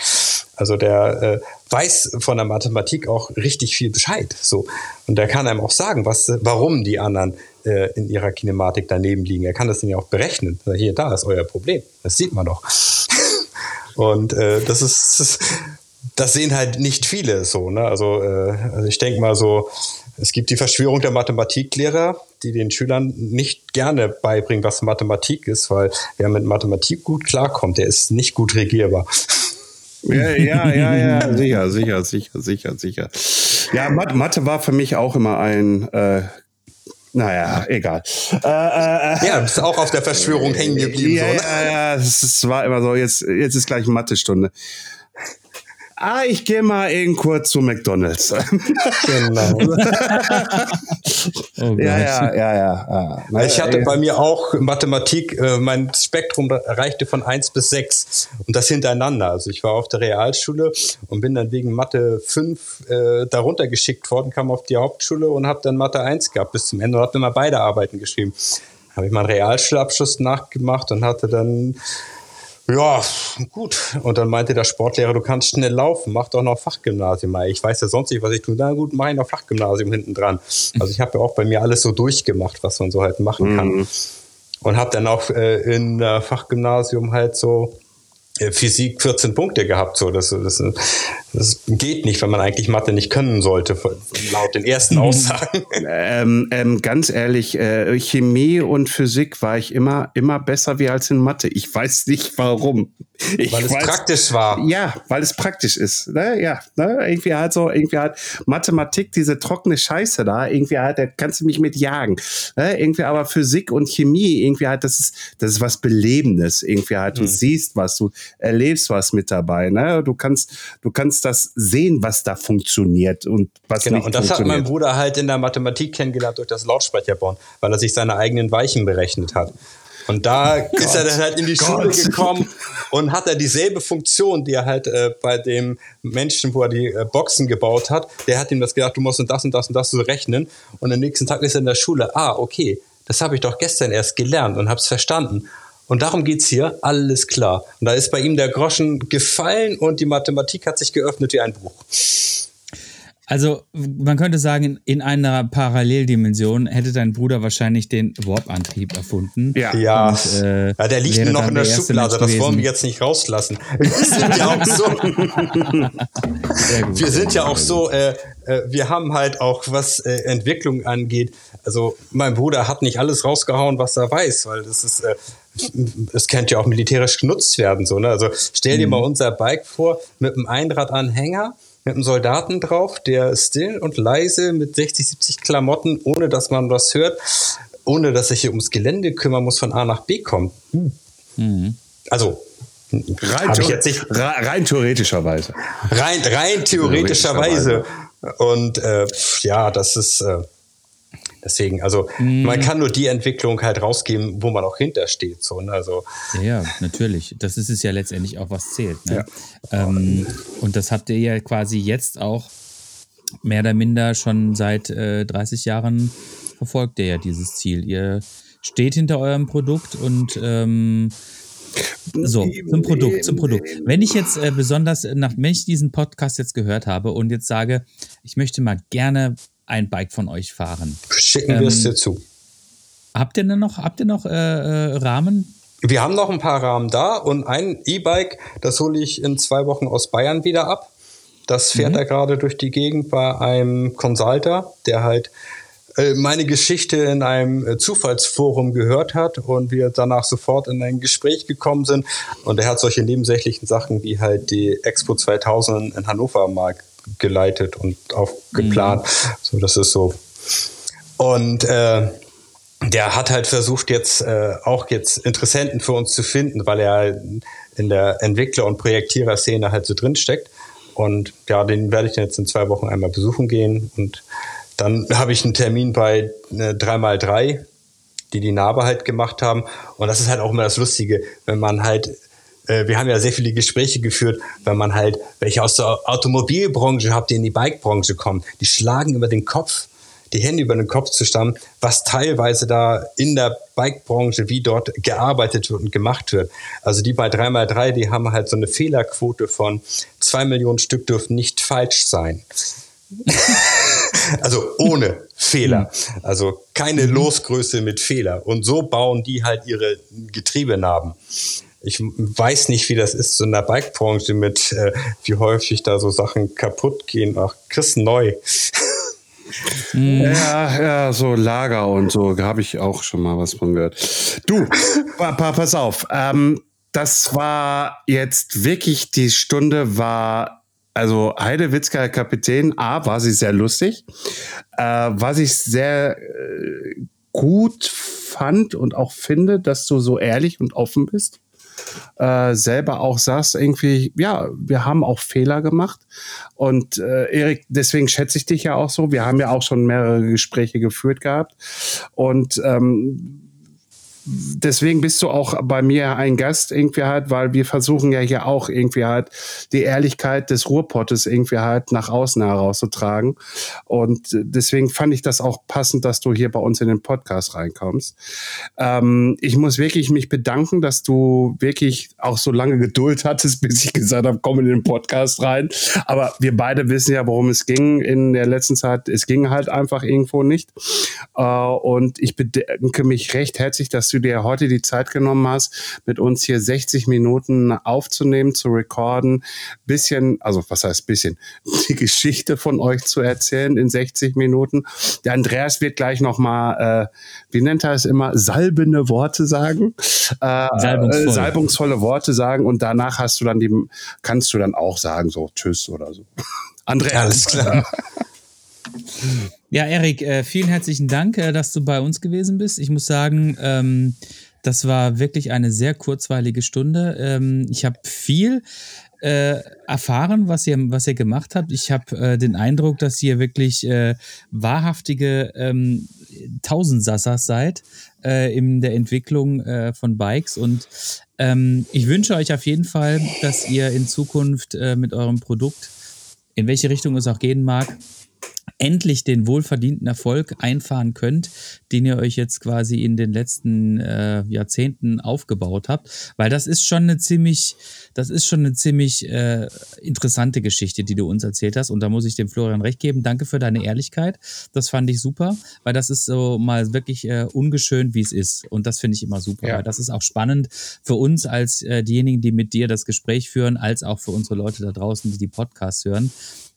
E: Also der äh, weiß von der Mathematik auch richtig viel Bescheid. So. Und der kann einem auch sagen, was, warum die anderen äh, in ihrer Kinematik daneben liegen. Er kann das dann ja auch berechnen. Hier, da ist euer Problem. Das sieht man doch. Und äh, das ist, das, sehen halt nicht viele so. Ne? Also, äh, also ich denke mal so, es gibt die Verschwörung der Mathematiklehrer, die den Schülern nicht gerne beibringen, was Mathematik ist, weil wer mit Mathematik gut klarkommt, der ist nicht gut regierbar.
C: Ja, ja, ja, ja, sicher, sicher, sicher, sicher, sicher. Ja, Mathe war für mich auch immer ein äh, naja, egal.
E: Äh, äh, ja, bist auch auf der Verschwörung hängen geblieben.
C: Ja,
E: so, ne?
C: ja, ja, es war immer so, jetzt, jetzt ist gleich Mathestunde ah, ich gehe mal eben kurz zu McDonalds. genau.
E: oh ja, ja, ja, ja, ja. Ich hatte bei mir auch Mathematik, äh, mein Spektrum reichte von 1 bis 6 und das hintereinander. Also ich war auf der Realschule und bin dann wegen Mathe 5 äh, darunter geschickt worden, kam auf die Hauptschule und habe dann Mathe 1 gehabt bis zum Ende und habe immer beide Arbeiten geschrieben. Habe ich meinen Realschulabschluss nachgemacht und hatte dann ja, gut. Und dann meinte der Sportlehrer, du kannst schnell laufen, mach doch noch Fachgymnasium. Ich weiß ja sonst nicht, was ich tue. Na gut, mach ich noch Fachgymnasium hinten dran. Also ich habe ja auch bei mir alles so durchgemacht, was man so halt machen kann. Mhm. Und habe dann auch äh, in äh, Fachgymnasium halt so Physik 14 Punkte gehabt. So, das, das, das geht nicht, wenn man eigentlich Mathe nicht können sollte, laut den ersten mhm. Aussagen.
C: Ähm, ähm, ganz ehrlich, äh, Chemie und Physik war ich immer, immer besser wie als in Mathe. Ich weiß nicht warum. Ich
E: weil es weiß, praktisch war.
C: Ja, weil es praktisch ist. Ne? Ja, ne? irgendwie halt so, irgendwie halt Mathematik, diese trockene Scheiße da, irgendwie halt, da kannst du mich mit jagen. Ne? Irgendwie aber Physik und Chemie, irgendwie halt, das ist, das ist was Belebendes. Irgendwie halt, du hm. siehst was, du erlebst was mit dabei. Ne? Du kannst, du kannst das sehen, was da funktioniert und was genau. nicht
E: Und das hat mein Bruder halt in der Mathematik kennengelernt durch das Lautsprecherbauen, weil er sich seine eigenen Weichen berechnet hat. Und da ist er dann halt in die Schule gekommen und hat er dieselbe Funktion, die er halt äh, bei dem Menschen, wo er die äh, Boxen gebaut hat, der hat ihm das gedacht, du musst und das und das und das so rechnen. Und am nächsten Tag ist er in der Schule, ah, okay, das habe ich doch gestern erst gelernt und habe es verstanden. Und darum geht's hier, alles klar. Und da ist bei ihm der Groschen gefallen und die Mathematik hat sich geöffnet wie ein Buch.
D: Also, man könnte sagen, in einer Paralleldimension hätte dein Bruder wahrscheinlich den Warp-Antrieb erfunden.
C: Ja.
E: Ja,
D: Und, äh,
E: ja der liegt noch in der,
D: der
E: Schublade, das wollen wir jetzt nicht rauslassen. Wir sind ja auch so, wir sind ja auch so, äh, äh, wir haben halt auch, was äh, Entwicklung angeht, also mein Bruder hat nicht alles rausgehauen, was er weiß, weil das ist, äh, es könnte ja auch militärisch genutzt werden. So, ne? Also stell dir mal unser Bike vor mit einem Einradanhänger, mit einem Soldaten drauf, der still und leise mit 60, 70 Klamotten, ohne dass man was hört, ohne dass sich hier ums Gelände kümmern muss, von A nach B kommt. Also,
C: Rein,
E: ich jetzt nicht-
C: re- rein theoretischerweise.
E: rein, rein theoretischerweise. Und äh, ja, das ist äh, deswegen, also man kann nur die Entwicklung halt rausgeben, wo man auch hintersteht. So, ne? Also
D: Ja, natürlich. Das ist es ja letztendlich auch, was zählt. Ne? Ähm, und das habt ihr ja quasi jetzt auch mehr oder minder schon seit äh, 30 Jahren verfolgt ihr ja dieses Ziel. Ihr steht hinter eurem Produkt und ähm, so, zum Produkt, zum Produkt. Wenn ich jetzt äh, besonders, nach, wenn ich diesen Podcast jetzt gehört habe und jetzt sage, ich möchte mal gerne ein Bike von euch fahren.
E: schicken wir es dir zu.
D: Habt ihr denn noch, habt ihr noch äh, äh, Rahmen?
E: Wir haben noch ein paar Rahmen da und ein E-Bike, das hole ich in zwei Wochen aus Bayern wieder ab. Das fährt er gerade durch die Gegend bei einem Consulter, der halt äh, meine Geschichte in einem äh, Zufallsforum gehört hat und wir danach sofort in ein Gespräch gekommen sind. Und er hat solche nebensächlichen Sachen wie halt die Expo 2000 in Hannover mal geleitet und auch geplant. So, das ist so. Und äh, der hat halt versucht, jetzt äh, auch jetzt Interessenten für uns zu finden, weil er in der Entwickler- und Projektierer-Szene halt so drin steckt. Und ja, den werde ich dann jetzt in zwei Wochen einmal besuchen gehen. Und dann habe ich einen Termin bei äh, 3x3, die die Narbe halt gemacht haben. Und das ist halt auch immer das Lustige, wenn man halt äh, wir haben ja sehr viele Gespräche geführt, wenn man halt welche aus der Automobilbranche habt, die in die Bikebranche kommen, die schlagen über den Kopf, die Hände über den Kopf zu stammen, was teilweise da in der Bikebranche, wie dort gearbeitet wird und gemacht wird. Also die bei 3x3, die haben halt so eine Fehlerquote von zwei Millionen Stück dürfen nicht falsch sein. also ohne Fehler. Also keine Losgröße mit Fehler. Und so bauen die halt ihre Getriebenarben. Ich weiß nicht, wie das ist so in der Bikebranche mit, äh, wie häufig da so Sachen kaputt gehen. Ach, Chris neu.
C: Ja, ja, so Lager und so habe ich auch schon mal was von gehört. Du, pa, pa, pass auf. Ähm, das war jetzt wirklich, die Stunde war, also Heidewitzka, Herr Kapitän, A, war sie sehr lustig. Äh, was ich sehr äh, gut fand und auch finde, dass du so ehrlich und offen bist. Äh, selber auch sagst, irgendwie, ja, wir haben auch Fehler gemacht. Und äh, Erik, deswegen schätze ich dich ja auch so. Wir haben ja auch schon mehrere Gespräche geführt gehabt. Und ähm, deswegen bist du auch bei mir ein Gast irgendwie halt, weil wir versuchen ja hier auch irgendwie halt die Ehrlichkeit des Ruhrpottes irgendwie halt nach außen herauszutragen. Und deswegen fand ich das auch passend, dass du hier bei uns in den Podcast reinkommst. Ähm, ich muss wirklich mich bedanken, dass du wirklich auch so lange Geduld hattest, bis ich gesagt habe, komm in den Podcast rein. Aber wir beide wissen ja, worum es ging in der letzten Zeit. Es ging halt einfach irgendwo nicht. Äh, und ich bedanke mich recht herzlich, dass du dir heute die Zeit genommen hast, mit uns hier 60 Minuten aufzunehmen, zu recorden, bisschen, also was heißt bisschen, die Geschichte von euch zu erzählen in 60 Minuten. Der Andreas wird gleich nochmal, äh, wie nennt er es immer, salbende Worte sagen. Äh,
D: Salbungsvoll.
C: Äh, salbungsvolle Worte sagen und danach hast du dann die, kannst du dann auch sagen, so Tschüss oder so. Andreas.
E: Alles klar.
D: Ja, Erik, äh, vielen herzlichen Dank, äh, dass du bei uns gewesen bist. Ich muss sagen, ähm, das war wirklich eine sehr kurzweilige Stunde. Ähm, ich habe viel äh, erfahren, was ihr, was ihr gemacht habt. Ich habe den Eindruck, dass ihr wirklich wahrhaftige ähm, Tausendsassers seid in der Entwicklung von Bikes. Und ich wünsche euch auf jeden Fall, dass ihr in Zukunft mit eurem Produkt, in welche Richtung es auch gehen mag, endlich den wohlverdienten Erfolg einfahren könnt, den ihr euch jetzt quasi in den letzten äh, Jahrzehnten aufgebaut habt, weil das ist schon eine ziemlich, das ist schon eine ziemlich äh, interessante Geschichte, die du uns erzählt hast und da muss ich dem Florian recht geben. Danke für deine Ehrlichkeit, das fand ich super, weil das ist so mal wirklich äh, ungeschönt, wie es ist und das finde ich immer super, ja. weil das ist auch spannend für uns als äh, diejenigen, die mit dir das Gespräch führen, als auch für unsere Leute da draußen, die die Podcasts hören.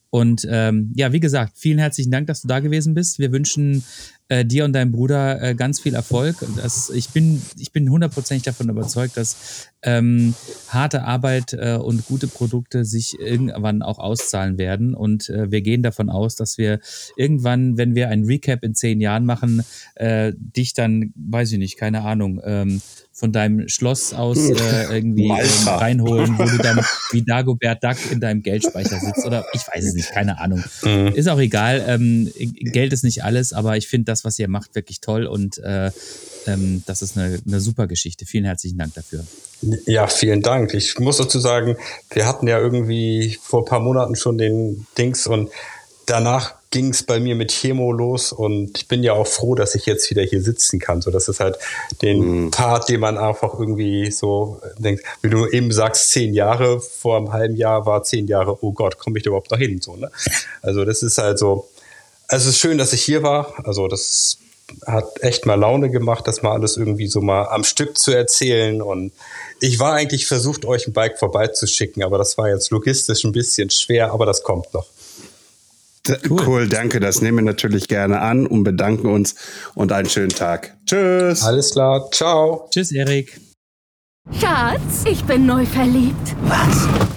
D: Und ähm, ja, wie gesagt, vielen herzlichen Dank, dass du da gewesen bist. Wir wünschen äh, dir und deinem Bruder äh, ganz viel Erfolg. Das, ich bin, ich bin hundertprozentig davon überzeugt, dass ähm, harte Arbeit äh, und gute Produkte sich irgendwann auch auszahlen werden. Und äh, wir gehen davon aus, dass wir irgendwann, wenn wir ein Recap in zehn Jahren machen, äh, dich dann, weiß ich nicht, keine Ahnung, ähm, von deinem Schloss aus äh, irgendwie ähm, reinholen, wo du dann wie Dagobert Duck in deinem Geldspeicher sitzt. Oder ich weiß es nicht, keine Ahnung. Mhm. Ist auch egal. Ähm, Geld ist nicht alles, aber ich finde das, was ihr macht, wirklich toll und äh, ähm, das ist eine, eine super Geschichte. Vielen herzlichen Dank dafür.
E: Ja, vielen Dank. Ich muss dazu sagen, wir hatten ja irgendwie vor ein paar Monaten schon den Dings und danach ging es bei mir mit Chemo los und ich bin ja auch froh, dass ich jetzt wieder hier sitzen kann. So, das ist halt den mhm. Part, den man einfach irgendwie so denkt, wie du eben sagst, zehn Jahre vor einem halben Jahr war zehn Jahre, oh Gott, komme ich da überhaupt noch hin? So, ne? Also das ist halt so, es ist schön, dass ich hier war. Also das hat echt mal Laune gemacht, das mal alles irgendwie so mal am Stück zu erzählen. Und ich war eigentlich versucht, euch ein Bike vorbeizuschicken, aber das war jetzt logistisch ein bisschen schwer, aber das kommt noch.
C: Cool. cool. danke. Das nehmen wir natürlich gerne an und bedanken uns und einen schönen Tag. Tschüss.
E: Alles klar. Ciao.
D: Tschüss, Erik.
F: Schatz, ich bin neu verliebt.
G: Was?